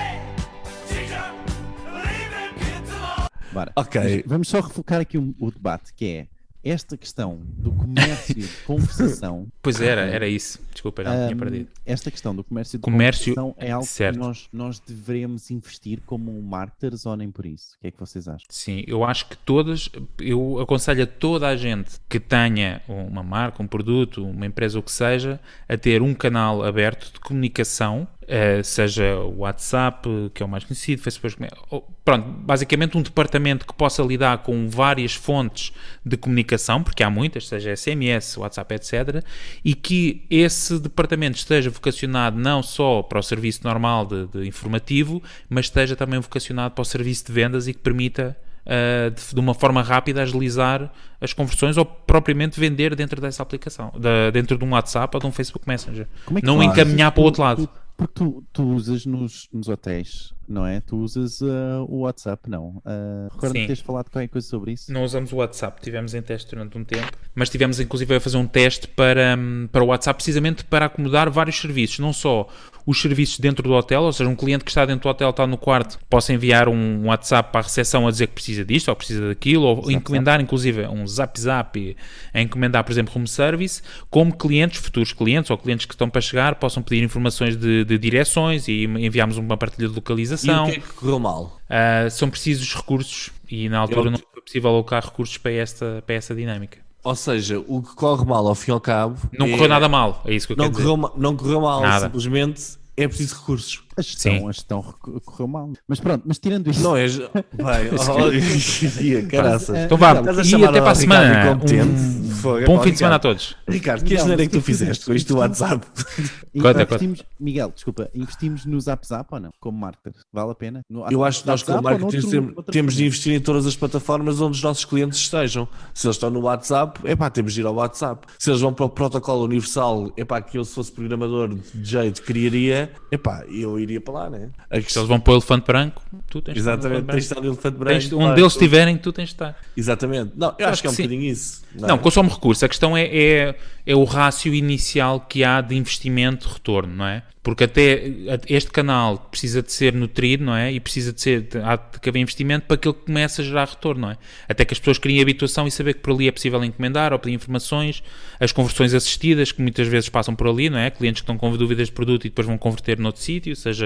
Speaker 3: Bora.
Speaker 2: Ok.
Speaker 3: Mas Vamos só refocar aqui o, o debate, que é esta questão do comércio de conversação.
Speaker 1: Pois era, era isso. Desculpa, já tinha
Speaker 3: Ahm,
Speaker 1: perdido.
Speaker 3: esta questão do comércio de
Speaker 1: Comércio,
Speaker 3: conversação é algo
Speaker 1: certo.
Speaker 3: que nós, nós devemos investir como marketers ou nem por isso. O que é que vocês acham?
Speaker 1: Sim, eu acho que todas, eu aconselho a toda a gente que tenha uma marca, um produto, uma empresa, o que seja, a ter um canal aberto de comunicação, eh, seja o WhatsApp, que é o mais conhecido, Facebook, ou- pronto, basicamente um departamento que possa lidar com várias fontes de comunicação, porque há muitas, seja SMS, WhatsApp, etc., e que esse departamento esteja vocacionado não só para o serviço normal de, de informativo, mas esteja também vocacionado para o serviço de vendas e que permita uh, de, de uma forma rápida agilizar as conversões ou propriamente vender dentro dessa aplicação, da- dentro de um WhatsApp ou de um Facebook Messenger.
Speaker 3: É
Speaker 1: não encaminhar para o outro lado.
Speaker 3: Porque tu, tu usas nos, nos hotéis, não é? Tu usas ah, o WhatsApp, não? Uh, Recordo-me teres falado qualquer coisa sobre isso.
Speaker 1: Não usamos o WhatsApp, tivemos em teste durante um tempo, mas tivemos inclusive a fazer um teste para, hum, para o WhatsApp precisamente para acomodar vários serviços, não só os serviços dentro do hotel, ou seja, um cliente que está dentro do hotel, está no quarto, possa enviar um WhatsApp para a recepção a dizer que precisa disto ou precisa daquilo, ou
Speaker 3: Zap,
Speaker 1: encomendar inclusive um zap zap a encomendar, por exemplo, room service, como clientes, futuros clientes ou clientes que estão para chegar, possam pedir informações de, de direções e enviarmos uma partilha de
Speaker 2: E o
Speaker 1: localização.
Speaker 2: que é que correu mal?
Speaker 1: Uh, são precisos recursos e na altura
Speaker 2: Eu-
Speaker 1: não foi possível alocar recursos para esta, para esta dinâmica.
Speaker 2: Ou seja, o que corre mal ao fim e ao cabo.
Speaker 1: Não
Speaker 2: é-
Speaker 1: correu nada mal, é isso que eu
Speaker 2: Não
Speaker 1: quero dizer.
Speaker 2: correu, ma- não correu mal,
Speaker 1: Nada.
Speaker 2: simplesmente é preciso recursos.
Speaker 3: A gestão,
Speaker 1: Sim.
Speaker 3: a gestão correu mal. Mas pronto, mas tirando isso.
Speaker 2: Não é. Vai, oh, caraças.
Speaker 3: Eh,
Speaker 1: Então vá, e até para a semana. Um
Speaker 2: Fogo,
Speaker 1: bom fim de semana a todos.
Speaker 2: Ricardo, que asneira é que tu
Speaker 3: fizeste
Speaker 2: com isto do WhatsApp?
Speaker 1: Conta,
Speaker 3: investimos, Miguel, desculpa, investimos no Zap Zap ou não? Como marketer? Vale a pena? No-
Speaker 2: Eu acho que nós, como marketing, temos, de investir em todas as plataformas onde os nossos clientes estejam. Se eles estão no WhatsApp, é pá, temos de ir ao WhatsApp. Se eles vão para o protocolo universal, é pá, que eu se fosse programador de jeito criaria, é pá, eu iria para lá, né? A
Speaker 1: Se
Speaker 2: questão-
Speaker 1: eles vão para o elefante branco, tu tens de
Speaker 2: Exatamente, de estar no elefante branco.
Speaker 1: Tens- onde
Speaker 2: claro.
Speaker 1: eles estiverem, tu tens de estar.
Speaker 2: Exatamente. Não, eu acho, que é um
Speaker 1: sim.
Speaker 2: bocadinho isso.
Speaker 1: Não,
Speaker 2: é?
Speaker 1: consome recurso. A questão é, é, é o rácio inicial que há de investimento-retorno, não é? Porque até este canal precisa de ser nutrido, não é? E precisa de ser, há de haver investimento para que ele comece a gerar retorno, não é? Até que as pessoas criem habituação e saber que por ali é possível encomendar ou pedir informações, as conversões assistidas, que muitas vezes passam por ali, não é? Clientes que estão com dúvidas de produto e depois vão converter noutro sítio, seja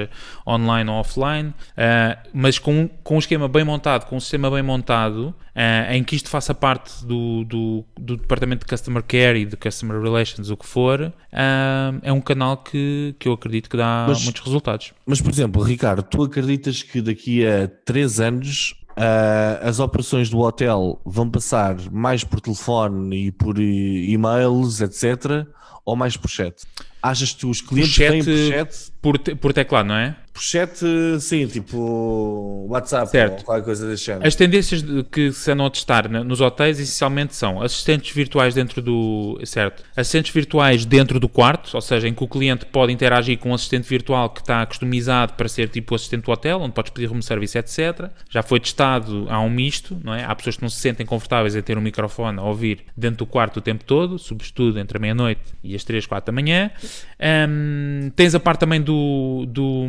Speaker 1: online ou offline, ah, mas com, com um esquema bem montado, com um sistema bem montado, ah, em que isto faça parte do, do, do departamento de Customer Care e de Customer Relations, o que for, ah, é um canal que, que eu acredito que dá
Speaker 2: Mas-
Speaker 1: muitos resultados.
Speaker 2: Mas, por exemplo, Ricardo, tu acreditas que daqui a 3 anos ah, as operações do hotel vão passar mais por telefone e por e-mails, etc., ou mais por chat? Achas que os clientes
Speaker 1: chat,
Speaker 2: têm por chat?
Speaker 1: Por, te- por teclado, não é?
Speaker 2: Por chat, sim, tipo WhatsApp
Speaker 1: Certo.
Speaker 2: ou qualquer coisa desse género.
Speaker 1: As tendências que se andam a testar nos hotéis essencialmente são assistentes virtuais dentro do. Certo. Assistentes virtuais dentro do quarto, ou seja, em que o cliente pode interagir com um assistente virtual que está customizado para ser tipo o assistente do hotel, onde podes pedir room service, etc. Já foi testado, há um misto, não é? Há pessoas que não se sentem confortáveis em ter um microfone a ouvir dentro do quarto o tempo todo, sobretudo entre a meia-noite e as 3, 4 da manhã. Ahm, tens a parte também do, do,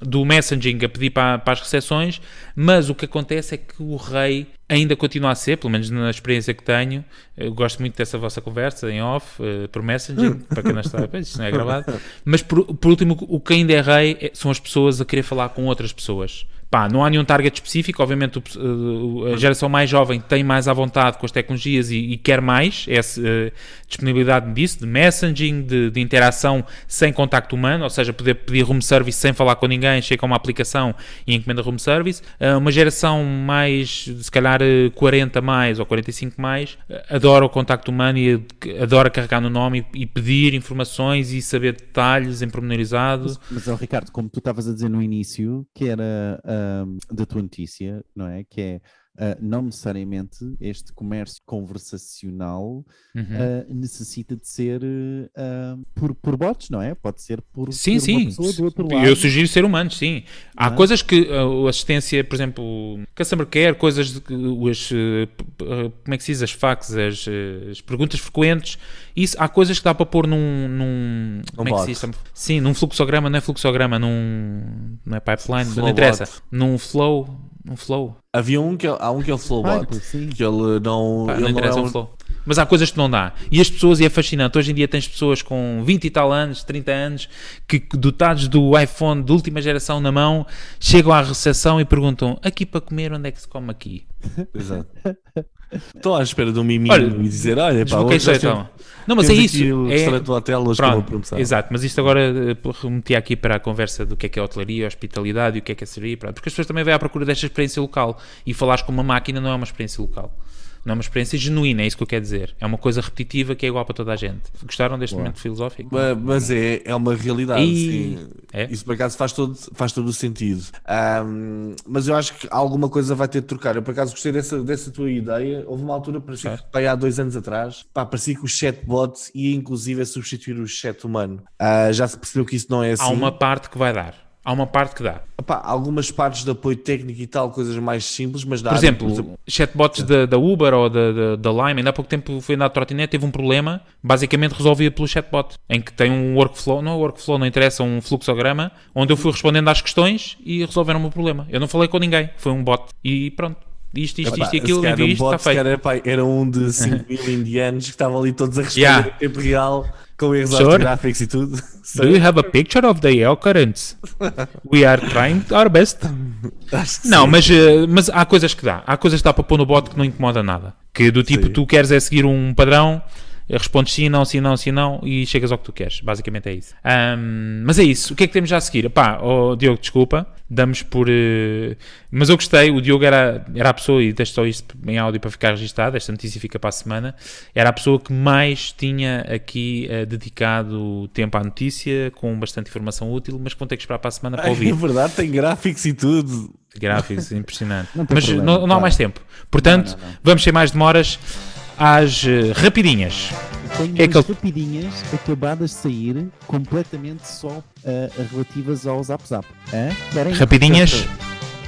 Speaker 1: do messaging a pedir para, para as recepções, mas o que acontece é que o rei ainda continua a ser, pelo menos na experiência que tenho, eu gosto muito dessa vossa conversa em off, eh, por messaging, para quem não está, isto não é gravado, mas por, por último, o que ainda é rei é- são as pessoas a querer falar com outras pessoas. Pá, não há nenhum target específico, obviamente o- o- a geração mais jovem tem mais à vontade com as tecnologias e, e quer mais essa eh, disponibilidade disso, de messaging, de, de interação sem contacto humano, ou seja, poder pedir room service sem falar com ninguém, chega a uma aplicação e encomenda room service. Ah, uma geração mais, se calhar eh, 40 mais ou 45 mais, eh, adora o contacto humano e eh, adora carregar no nome e, e pedir informações e saber detalhes em pormenorizado.
Speaker 3: Mas, ó, Ricardo, como tu estavas a dizer no início, que era ahm, da tua notícia, não é? Que é ah, não necessariamente este comércio conversacional
Speaker 1: Uhum.
Speaker 3: ah, necessita de ser ah, por, por bots, não é? Pode ser por,
Speaker 1: Sim, sim.
Speaker 3: uma pessoa do outro lado.
Speaker 1: Eu sugiro ser humanos, sim. Há
Speaker 3: Não é?
Speaker 1: coisas que uh, a assistência, por exemplo, customer care, coisas de que as, uh, uh, como é que se diz, as fax, as, uh, as perguntas frequentes, isso, há coisas que dá para pôr num, num como é que se diz?
Speaker 2: bot.
Speaker 1: Sim, num fluxograma, não é fluxograma, num, não é pipeline, não
Speaker 2: Flowbot.
Speaker 1: interessa, num flow, num flow.
Speaker 2: Havia um que, há um que é o Flowbot,
Speaker 3: sim.
Speaker 2: que ele não.
Speaker 1: Pá,
Speaker 2: ele
Speaker 1: não
Speaker 2: não é
Speaker 1: um
Speaker 2: um-
Speaker 1: flow. Mas há coisas que não dá. E as pessoas, e é fascinante, hoje em dia tens pessoas com 20 e tal anos, 30 anos, que dotados do iPhone de última geração na mão, chegam à recepção e perguntam: aqui para comer, onde é que se come aqui?
Speaker 2: Exato. Estou à espera de um miminho
Speaker 1: Olha,
Speaker 2: e dizer: olha, pá, hoje
Speaker 1: então. Não, mas é isso.
Speaker 2: aqui O
Speaker 1: é-
Speaker 2: restaurante do hotel hoje
Speaker 1: Pronto,
Speaker 2: promoção.
Speaker 1: exato, mas isto agora eh, remeti aqui para a conversa do que é que é hotelaria, hospitalidade e o que é que é servir, pronto, porque as pessoas também vêm à procura desta experiência local e falares com uma máquina não é uma experiência local. Não é uma experiência genuína, é isso que eu quero dizer. É uma coisa repetitiva que é igual para toda a gente. Gostaram deste momento filosófico?
Speaker 2: Ma- Mas é, é uma realidade.
Speaker 1: E-
Speaker 2: sim.
Speaker 1: É?
Speaker 2: Isso por acaso faz todo, faz todo o sentido. Ahm, mas eu acho que alguma coisa vai ter de trocar. Eu por acaso gostei dessa, dessa tua ideia. Houve uma altura, parecia que,
Speaker 1: Certo.
Speaker 2: pá, há dois anos atrás, pá, parecia que o chatbot ia inclusive a substituir o chat humano. Ah, já se percebeu que isso não é assim.
Speaker 1: Há uma parte que vai dar. Há uma parte que dá.
Speaker 2: Pá, algumas partes de apoio técnico e tal, coisas mais simples, mas dá.
Speaker 1: Por exemplo, chatbots da, da Uber ou da, da, Lime, ainda há pouco tempo fui andar de trotinete, teve um problema, basicamente resolvia pelo chatbot, em que tem um workflow, não é workflow, não interessa, um fluxograma, onde eu fui respondendo às questões e resolveram o meu problema. Eu não falei com ninguém, foi um bot. E pronto, isto, isto, isto e aquilo, isto,
Speaker 2: bot,
Speaker 1: está feito.
Speaker 2: era um de 5 mil indianos que estavam ali todos a responder
Speaker 1: Yeah.
Speaker 2: em tempo real, com erros
Speaker 1: Sure.
Speaker 2: ortográficos e tudo.
Speaker 1: Do you have a picture of the occurrence? We are trying our best. Não,
Speaker 2: sim.
Speaker 1: mas, eh, mas há coisas que dá. Há coisas que dá para pôr no bot que não incomoda nada. Que do tipo,
Speaker 2: Sim.
Speaker 1: tu queres é seguir um padrão, respondes sim, não, sim, não, sim, não e chegas ao que tu queres. Basicamente é isso. Ahm, mas é isso. O que é que temos já a seguir? Pá, oh, Diogo, desculpa. Damos por. eh, Mas eu gostei. O Diogo era, era a pessoa, e deixo só isto em áudio para ficar registado. Esta notícia fica para a semana. Era a pessoa que mais tinha aqui eh, dedicado tempo à notícia, com bastante informação útil, mas que vão ter que esperar para a semana para
Speaker 2: É
Speaker 1: ouvir.
Speaker 2: verdade, tem gráficos e tudo.
Speaker 1: Gráficos, impressionante.
Speaker 3: Não
Speaker 1: Mas
Speaker 3: problema,
Speaker 1: não, não há mais tempo. Portanto,
Speaker 3: não.
Speaker 1: vamos sem mais demoras às eh, rapidinhas.
Speaker 3: Tenho
Speaker 1: É
Speaker 3: umas
Speaker 1: aquele-
Speaker 3: rapidinhas acabadas de sair, completamente só ah, relativas ao Zap Zap. Hã?
Speaker 1: Rapidinhas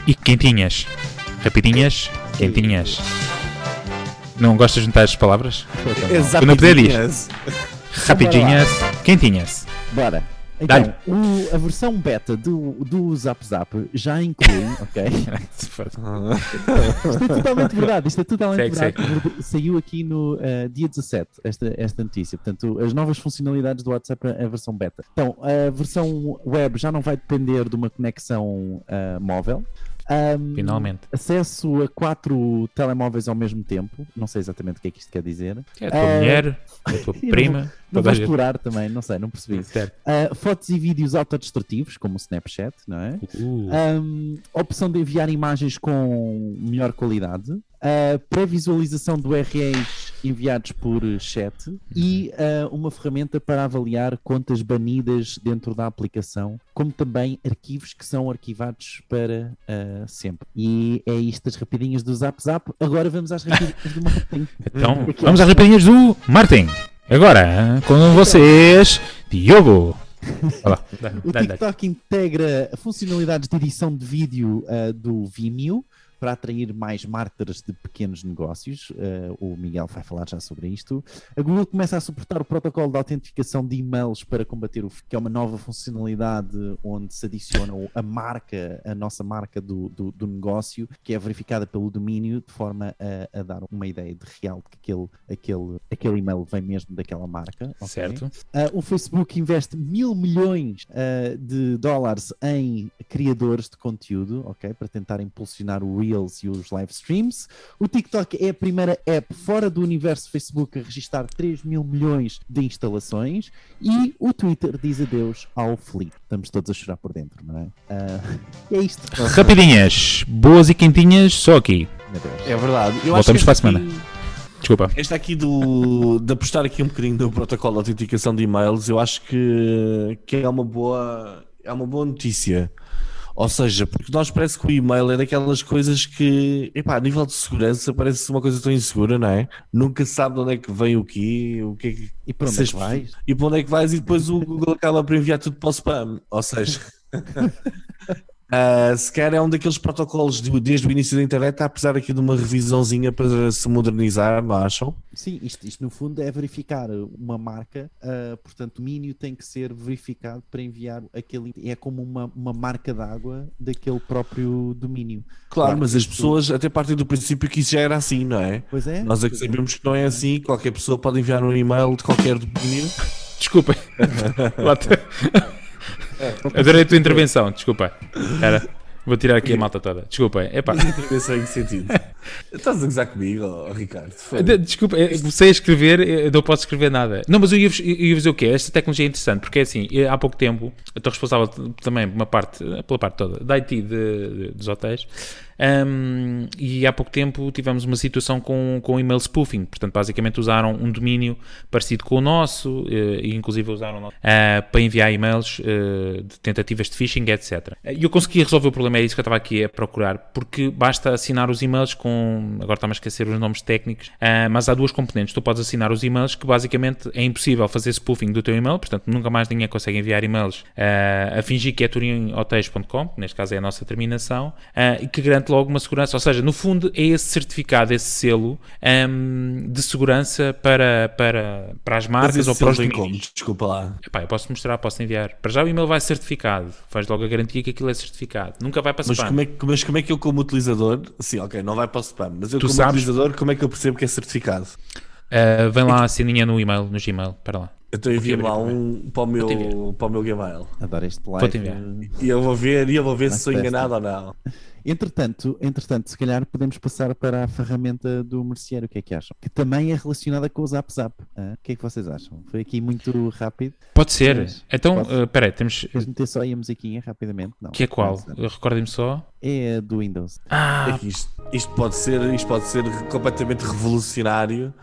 Speaker 1: e quentinhas. Rapidinhas, quentinhas. Não gostas de juntar as palavras?
Speaker 2: Exato.
Speaker 1: não podia dizer. Rapidinhas, quentinhas.
Speaker 3: Bora. Então, o- a versão beta do, do Zap Zap já inclui, ok? Isto é totalmente verdade, isto é totalmente
Speaker 1: Segue,
Speaker 3: verdade. Saiu aqui no uh, dia 17 esta, esta notícia. Portanto, as novas funcionalidades do WhatsApp, a versão beta. Então, a versão web já não vai depender de uma conexão uh, móvel. Um,
Speaker 1: Finalmente.
Speaker 3: Acesso a quatro telemóveis ao mesmo tempo. Não sei exatamente o que é que isto quer dizer.
Speaker 1: É a tua
Speaker 3: Eh,
Speaker 1: mulher, a tua
Speaker 3: não
Speaker 1: prima,
Speaker 3: Não vou
Speaker 1: gente.
Speaker 3: explorar também, não sei, não percebi. Uh, fotos e vídeos autodestrutivos, como o Snapchat, não é?
Speaker 1: Uh,
Speaker 3: Um, opção de enviar imagens com melhor qualidade, uh, pré-visualização de URLs enviados por chat e uh, uma ferramenta para avaliar contas banidas dentro da aplicação, como também arquivos que são arquivados para uh, sempre. E é isto as rapidinhas do Zap Zap. Agora vamos às rapidinhas do Martin.
Speaker 1: Então,
Speaker 3: Aqui,
Speaker 1: vamos às rapidinhas do Martin. Agora, com vocês, Diogo.
Speaker 3: O. TikTok integra funcionalidades de edição de vídeo uh, do Vimeo para atrair mais marketers de pequenos negócios. Uh, o Miguel vai falar já sobre isto. A Google começa a suportar o protocolo de autentificação de e-mails para combater o que é uma nova funcionalidade onde se adiciona a marca, a nossa marca do, do, do negócio, que é verificada pelo domínio, de forma a, a, dar uma ideia de real de que aquele, aquele, aquele e-mail vem mesmo daquela marca. Okay?
Speaker 1: Certo.
Speaker 3: Uh, o Facebook investe mil milhões uh, de dólares em criadores de conteúdo, ok? Para tentar impulsionar o Reels e os live streams. O TikTok é a primeira app fora do universo Facebook a registrar 3 mil milhões de instalações. E o Twitter diz adeus ao Flip. Estamos todos a chorar por dentro, não é? Uh, é isto.
Speaker 1: Rapidinhas, boas e quentinhas, só aqui.
Speaker 2: É verdade. Eu
Speaker 1: Voltamos para a semana.
Speaker 2: aqui-
Speaker 1: Desculpa.
Speaker 2: Esta aqui do, de apostar aqui um bocadinho do protocolo de autenticação de e-mails, eu acho que, que é uma boa é uma boa notícia. Ou seja, porque nós parece que o e-mail é daquelas coisas que, epá, a nível de segurança parece uma coisa tão insegura, não é? Nunca sabe de onde é que vem o quê, o que é que
Speaker 3: E para onde é que vais?
Speaker 2: e para onde é que vais e depois o Google acaba por enviar tudo para o spam. Ou seja, ah, se calhar é um daqueles protocolos de- desde o início da internet, apesar aqui de uma revisãozinha para se modernizar, não acham?
Speaker 3: Sim, isto, isto no fundo é verificar uma marca, ah, portanto, o domínio tem que ser verificado para enviar aquele. É como uma, uma marca d'água daquele próprio domínio.
Speaker 2: Claro,
Speaker 3: Claro
Speaker 2: mas as pessoas até partem do princípio que isso já era assim, não é?
Speaker 3: Pois é.
Speaker 2: Nós é que sabemos que não é assim, qualquer pessoa pode enviar um e-mail de qualquer domínio.
Speaker 1: Desculpem. Te- Adorei a tua intervenção, desculpa. Era, vou tirar aqui a malta toda. Desculpem. Epá.
Speaker 2: Mas intervenção em que sentido? Estás a gozar comigo, oh, Ricardo?
Speaker 1: De- Desculpa, comecei a escrever, eu não posso escrever nada. Não, mas eu ia, eu ia dizer o quê? Esta tecnologia é interessante, porque é assim, há pouco tempo, eu estou responsável também por uma parte, pela parte toda, da IT de- de- dos hotéis, hum, e há pouco tempo tivemos uma situação com, com email spoofing, portanto, basicamente usaram um domínio parecido com o nosso, eh, e inclusive usaram nosso, ah, para enviar e-mails eh, de tentativas de phishing, etc. E eu consegui resolver o problema, é isso que eu estava aqui a procurar, porque basta assinar os e-mails com, agora está-me a esquecer os nomes técnicos, ah, mas há duas componentes. Tu podes assinar os e-mails que basicamente é impossível fazer spoofing do teu e-mail, portanto nunca mais ninguém consegue enviar e-mails ah, a fingir que é turinhotéis.com, neste caso é a nossa terminação, e que garante logo uma segurança, ou seja, no fundo é esse certificado, esse selo ahm, de segurança para, para, para as marcas ou para os domínios.
Speaker 2: como? Desculpa lá.
Speaker 1: Epá, eu posso mostrar, posso enviar. Para já o e-mail vai certificado. Faz logo a garantia que aquilo é certificado. Nunca vai para
Speaker 2: Mas
Speaker 1: spam.
Speaker 2: como, é que, mas como é que eu, como utilizador, sim, ok, não vai para o spam, mas eu,
Speaker 1: Tu
Speaker 2: como
Speaker 1: sabes-
Speaker 2: utilizador, como é que eu percebo que é certificado?
Speaker 1: Ah, vem lá a ceninha no e-mail, no Gmail. Espera lá.
Speaker 2: Então envia-me lá
Speaker 1: abrir
Speaker 2: um para o meu, para o meu Gmail.
Speaker 3: Adoro este live.
Speaker 1: Enviar.
Speaker 2: E eu vou ver, e eu vou ver se sou enganado ou não.
Speaker 3: Entretanto, entretanto, se calhar podemos passar para a ferramenta do merceário, o que é que acham? Que também é relacionada com o Zap Zap. ah? O que é que vocês acham? Foi aqui muito rápido.
Speaker 1: Pode ser.
Speaker 3: Mas,
Speaker 1: então,
Speaker 3: posso?
Speaker 1: ah, espera aí, temos.
Speaker 3: Depois meter só aí a musiquinha rapidamente. Não.
Speaker 1: Que é qual? Recordem-me só.
Speaker 3: É a do Windows.
Speaker 1: Ah,
Speaker 2: É isto, isto pode ser, isto pode ser completamente revolucionário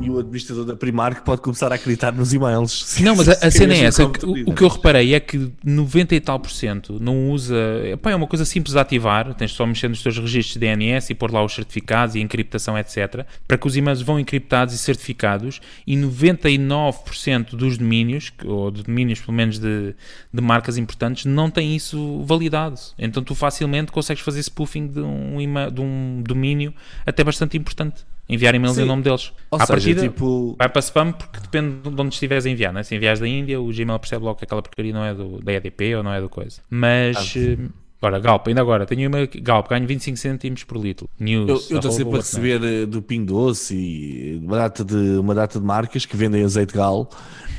Speaker 2: e o administrador da Primark pode começar a acreditar nos e-mails.
Speaker 1: Não, mas a, a cena é essa. que O, o que eu reparei é que 90 e tal por cento não usa. Epá, é uma coisa simples de ativar. Tens só mexer nos teus registros de DNS e pôr lá os certificados e encriptação, etc. Para que os e-mails vão encriptados e certificados. E 99% dos domínios, ou de domínios pelo menos de, de marcas importantes, não têm isso validado. Então tu facilmente consegues fazer spoofing de um, ema- de um domínio até bastante importante. Enviar e-mails
Speaker 2: Sim.
Speaker 1: em nome deles.
Speaker 2: Ou
Speaker 1: À
Speaker 2: seja,
Speaker 1: partida,
Speaker 2: tipo,
Speaker 1: Vai para spam porque depende de onde estiveres a enviar, né? Se enviares da Índia, o Gmail percebe logo que aquela porcaria não é do, da EDP ou não é do coisa. Mas, eh, ora, Galp, ainda agora, tenho uma Galp, ganho 25 cêntimos por litro. News.
Speaker 2: eu estou sempre a receber eh, do Ping Doce e uma data de, uma data de marcas que vendem azeite gal.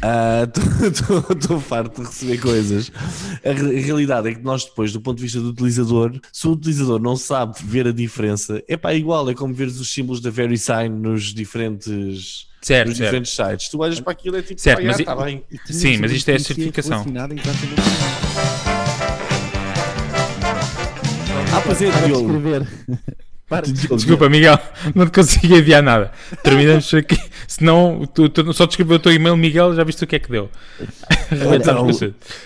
Speaker 2: Ah, Estou farto de receber coisas. A, re- a realidade é que nós, depois, do ponto de vista do utilizador, se o utilizador não sabe ver a diferença, é pá, igual, é como veres os símbolos da VeriSign nos diferentes,
Speaker 1: Certo,
Speaker 2: nos
Speaker 1: certo.
Speaker 2: diferentes sites. Tu olhas para aquilo e é tipo,
Speaker 1: Certo,
Speaker 2: "Ah,
Speaker 1: mas
Speaker 2: já,
Speaker 1: i-
Speaker 2: tá bem.
Speaker 1: Sim, mas isto é a certificação.
Speaker 3: exatamente com isso.
Speaker 2: Ah, pois é, Diogo.
Speaker 3: Para.
Speaker 1: Desculpa, Miguel, não te consigo enviar nada. Terminamos aqui. Senão, tu, tu só te escreveu o teu e-mail, Miguel, já viste o que é que deu.
Speaker 2: Então,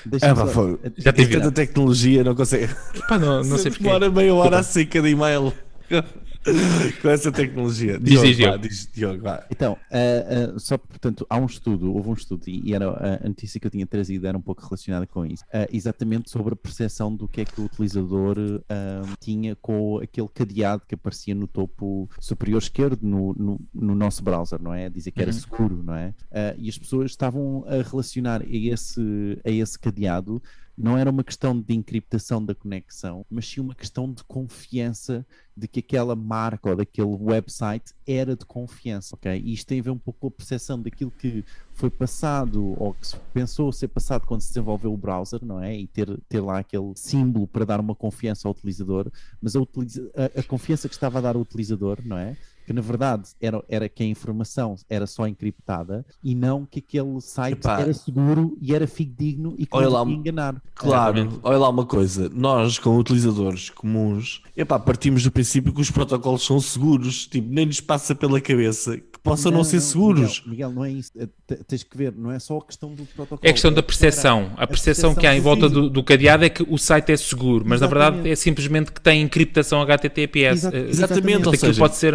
Speaker 3: Deixa-me
Speaker 2: Ah, pá,
Speaker 3: só-
Speaker 2: foi.
Speaker 1: Já te
Speaker 2: É tanta tecnologia, não consegue.
Speaker 1: Pá, não, não sei porquê.
Speaker 2: demora meia hora a seca de e-mail. com essa tecnologia.
Speaker 1: Diz,
Speaker 2: Diogo,
Speaker 1: diz,
Speaker 2: vá,
Speaker 1: Diogo.
Speaker 2: diz, Diogo, vá.
Speaker 3: Então, ah, ah, só portanto, há um estudo, houve um estudo, e era a notícia que eu tinha trazido era um pouco relacionada com isso, ah, exatamente sobre a percepção do que é que o utilizador tinha com aquele cadeado que aparecia no topo superior esquerdo no, no, no nosso browser, não é? Dizer que era seguro, não é? E as pessoas estavam a relacionar a esse, a esse cadeado não era uma questão de encriptação da conexão, mas sim uma questão de confiança de que aquela marca ou daquele website era de confiança, ok? E isto tem a ver um pouco com a percepção daquilo que foi passado ou que se pensou ser passado quando se desenvolveu o browser, não é? E ter, ter lá aquele símbolo para dar uma confiança ao utilizador, mas a, utiliza- a- a confiança que estava a dar ao utilizador, não é? Que na verdade era, era que a informação era só encriptada e não que aquele site
Speaker 2: Epá.
Speaker 3: era seguro e era fidedigno e que
Speaker 2: Olha
Speaker 3: não
Speaker 2: lá,
Speaker 3: ia enganar.
Speaker 2: Claro,
Speaker 1: Exatamente.
Speaker 2: olha lá uma coisa, nós com utilizadores comuns, epá, partimos do princípio que os protocolos são seguros, tipo, nem nos passa pela cabeça que possam não, ser seguros.
Speaker 3: Miguel, Miguel, não é isso. É, te- Tens que ver, não é só a questão do protocolo.
Speaker 1: É questão da
Speaker 3: a
Speaker 1: percepção. A percepção que há em volta do, do cadeado é que o site é seguro, mas na verdade
Speaker 3: Exatamente.
Speaker 1: é simplesmente que tem encriptação HTTPS. Eh,
Speaker 2: Exatamente, ou
Speaker 1: Aquilo
Speaker 2: seja,
Speaker 1: pode ser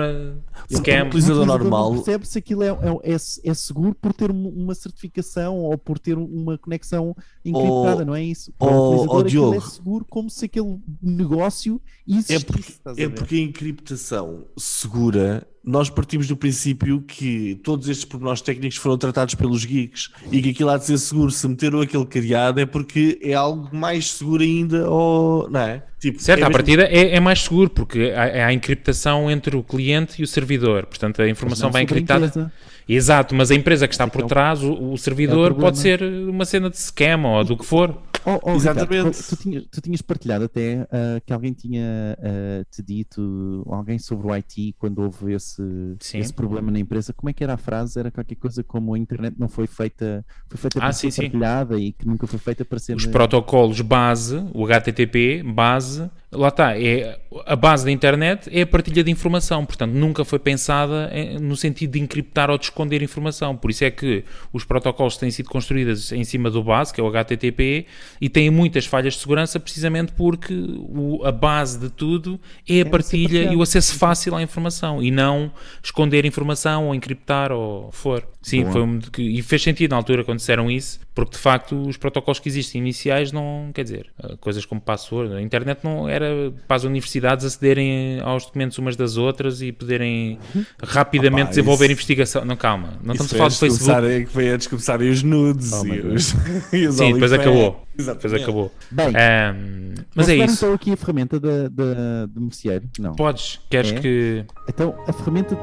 Speaker 1: scam.
Speaker 2: utilizador
Speaker 3: não
Speaker 2: normal,
Speaker 3: percebe se aquilo é, é, é, é seguro por ter um- uma certificação ou por ter uma conexão encriptada,
Speaker 2: Oh,
Speaker 3: não é isso? Para
Speaker 2: oh,
Speaker 3: o utilizador,
Speaker 2: oh,
Speaker 3: aquilo é
Speaker 2: Diogo.
Speaker 3: seguro como se aquele negócio existisse.
Speaker 2: é porque, é porque a encriptação segura, nós partimos do princípio que todos estes pormenores técnicos foram tratados pelos geeks e que aquilo há de ser seguro, se meteram aquele cadeado é porque é algo mais seguro ainda, ou não é? Tipo,
Speaker 1: Certo,
Speaker 2: é
Speaker 1: à
Speaker 2: mesmo-
Speaker 1: partida é, é mais seguro porque há, há encriptação entre o cliente e o servidor. Portanto, a informação vai
Speaker 3: a
Speaker 1: encriptada. Exato, mas a empresa que está por
Speaker 3: Então,
Speaker 1: trás, o, o servidor,
Speaker 3: problema.
Speaker 1: pode ser uma cena de scam ou do que for.
Speaker 3: Oh, oh,
Speaker 2: Exatamente.
Speaker 3: Ricardo, tu, tinhas, tu tinhas partilhado até ah, que alguém tinha ah, te dito, alguém sobre o IT, quando houve esse,
Speaker 1: Sim.
Speaker 3: esse problema na empresa. Como é que era a frase? Era qualquer coisa como a internet não foi feita, foi feita
Speaker 1: Ah,
Speaker 3: para
Speaker 1: sim,
Speaker 3: ser
Speaker 1: sim.
Speaker 3: partilhada e que nunca foi feita para ser.
Speaker 1: Os protocolos base, o HTTP base, lá está, é, a base da internet é a partilha de informação, portanto nunca foi pensada em- no sentido de encriptar ou de esconder informação. Por isso é que os protocolos têm sido construídos em cima do base, que é o HTTP, e têm muitas falhas de segurança precisamente porque o- a base de tudo é a
Speaker 3: ser
Speaker 1: partilha e o acesso fácil à informação e não esconder informação ou encriptar ou for. Sim,
Speaker 3: Boa.
Speaker 1: foi um, que- e fez sentido na altura quando disseram isso, porque de facto os protocolos que existem iniciais não, quer dizer, eh, coisas como password, a internet não era para as universidades acederem aos documentos umas das outras e poderem rapidamente
Speaker 2: Opa,
Speaker 1: desenvolver
Speaker 2: isso-
Speaker 1: investigação. Não, calma, não estamos a falar do
Speaker 2: de
Speaker 1: Facebook.
Speaker 2: que foi antes começarem os nudes
Speaker 3: Oh,
Speaker 2: e os, e os
Speaker 1: Sim, depois acabou.
Speaker 2: Exatamente.
Speaker 1: Depois acabou.
Speaker 3: Bem,
Speaker 1: Ahm, mas é isso.
Speaker 3: então aqui a ferramenta da, da, do merceeiro? Não.
Speaker 1: Podes, queres
Speaker 3: É?
Speaker 1: que.
Speaker 3: Então, a ferramenta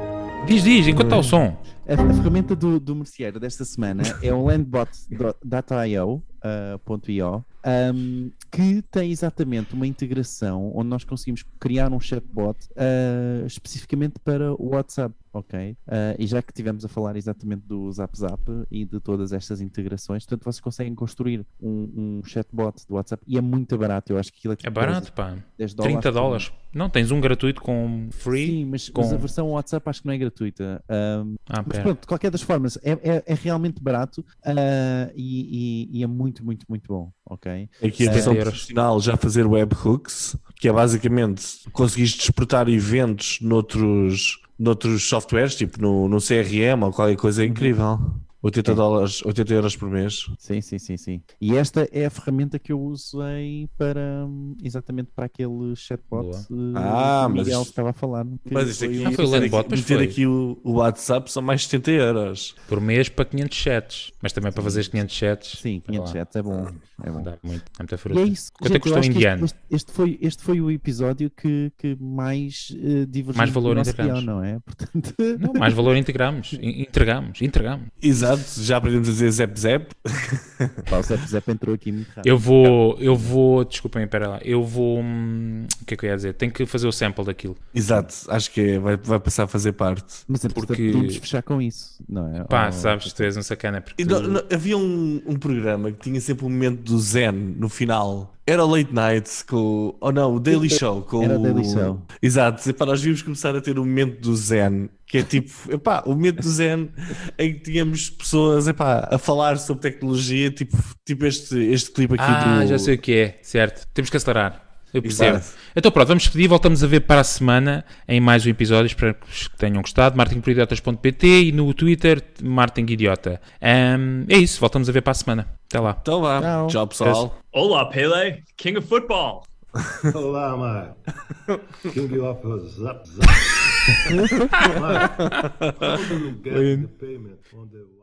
Speaker 1: Diz, diz, enquanto está o som.
Speaker 3: A, a ferramenta do, do merceeiro desta semana é o landbot.io, uh, ponto .io, um, que tem exatamente uma integração onde nós conseguimos criar um chatbot uh, especificamente para o WhatsApp, ok? Uh, e já que estivemos a falar exatamente do Zap Zap e de todas estas integrações, portanto vocês conseguem construir um, um chatbot do WhatsApp e é muito barato, eu acho que aquilo é,
Speaker 1: É
Speaker 3: tipo
Speaker 1: barato, pá.
Speaker 3: 10 dólares
Speaker 1: 30
Speaker 3: por mês.
Speaker 1: dólares. Não, tens um gratuito com free.
Speaker 3: Sim, mas,
Speaker 1: com-
Speaker 3: mas a versão WhatsApp acho que não é gratuita. Um,
Speaker 1: Ah,
Speaker 3: mas
Speaker 1: pera.
Speaker 3: pronto, de qualquer das formas, é, é, é realmente barato ah, e, e- e é muito, muito, muito bom, ok?
Speaker 2: Aqui a
Speaker 1: 70
Speaker 2: versão
Speaker 1: euros.
Speaker 2: profissional já fazer webhooks, que é basicamente conseguiste exportar eventos noutros, noutros softwares, tipo no, no CRM ou qualquer coisa, é incrível. 80
Speaker 3: É.
Speaker 2: dólares, 80 euros por mês.
Speaker 3: Sim, sim, sim, sim. E esta é a ferramenta que eu usei para hum, exatamente para aquele chatbot
Speaker 1: Boa.
Speaker 3: eh,
Speaker 2: Ah,
Speaker 3: que o
Speaker 2: mas
Speaker 3: Miguel
Speaker 2: isto-
Speaker 3: estava a falar.
Speaker 2: Mas isto aqui,
Speaker 1: Ah, foi o
Speaker 2: aqui,
Speaker 1: pois
Speaker 2: meter
Speaker 1: foi.
Speaker 2: aqui o, o WhatsApp são mais 70 euros.
Speaker 1: Por mês para 500 chats. Mas também para fazer 500 chats.
Speaker 3: Sim, 500
Speaker 1: sei lá,
Speaker 3: chats, é bom. É bom.
Speaker 1: Dá muito, dá muita
Speaker 3: E
Speaker 1: fruta.
Speaker 3: é isso.
Speaker 1: Quanto é que
Speaker 3: eu
Speaker 1: custou indiano?
Speaker 3: Este, este, foi, este foi o episódio que, que mais uh, divergiu
Speaker 1: Mais valor integramos.
Speaker 3: guião, não é? Portanto,
Speaker 1: Não, mais valor integramos. In- Entregamos, entregamos.
Speaker 2: Exato, já aprendemos a dizer zap zap.
Speaker 3: pá, o Zep Zep entrou aqui muito rápido.
Speaker 1: Eu vou, eu vou, desculpem, espera lá. Eu vou, hum, o que é que eu ia dizer? Tenho que fazer o sample daquilo.
Speaker 2: Exato, acho que é, vai, vai passar a fazer parte.
Speaker 3: Mas entretanto,
Speaker 1: porque-
Speaker 3: podemos fechar com isso, não é?
Speaker 1: Pá,
Speaker 3: Oh,
Speaker 1: sabes, tu és um sacana. Porque
Speaker 2: E
Speaker 1: tu-
Speaker 2: não- não- havia um, um programa que tinha sempre um momento do Zen no final. Era o Late Night com. o- Oh não, o Daily Show. Com
Speaker 3: Era o Daily Show.
Speaker 2: Exato, epá, nós vimos começar a ter um momento do Zen, que é tipo, epá, o momento do Zen em que tínhamos pessoas epá, a falar sobre tecnologia, tipo, tipo este, este clipe aqui
Speaker 1: Ah,
Speaker 2: do.
Speaker 1: já sei o que é, certo. Temos que acelerar. Eu percebo.
Speaker 2: Exato.
Speaker 1: Então pronto, vamos pedir, voltamos a ver para a semana em mais um episódio. Espero que tenham gostado. martinporidiotas.pt e no Twitter, Martin Idiota. Ahm, é isso, voltamos a ver para a semana. Até lá.
Speaker 2: Então vá.
Speaker 3: Tchau.
Speaker 2: Tchau, pessoal.
Speaker 5: Hola, Pele, king of football.
Speaker 4: Olá, mate. King of Zap Zap. Payment the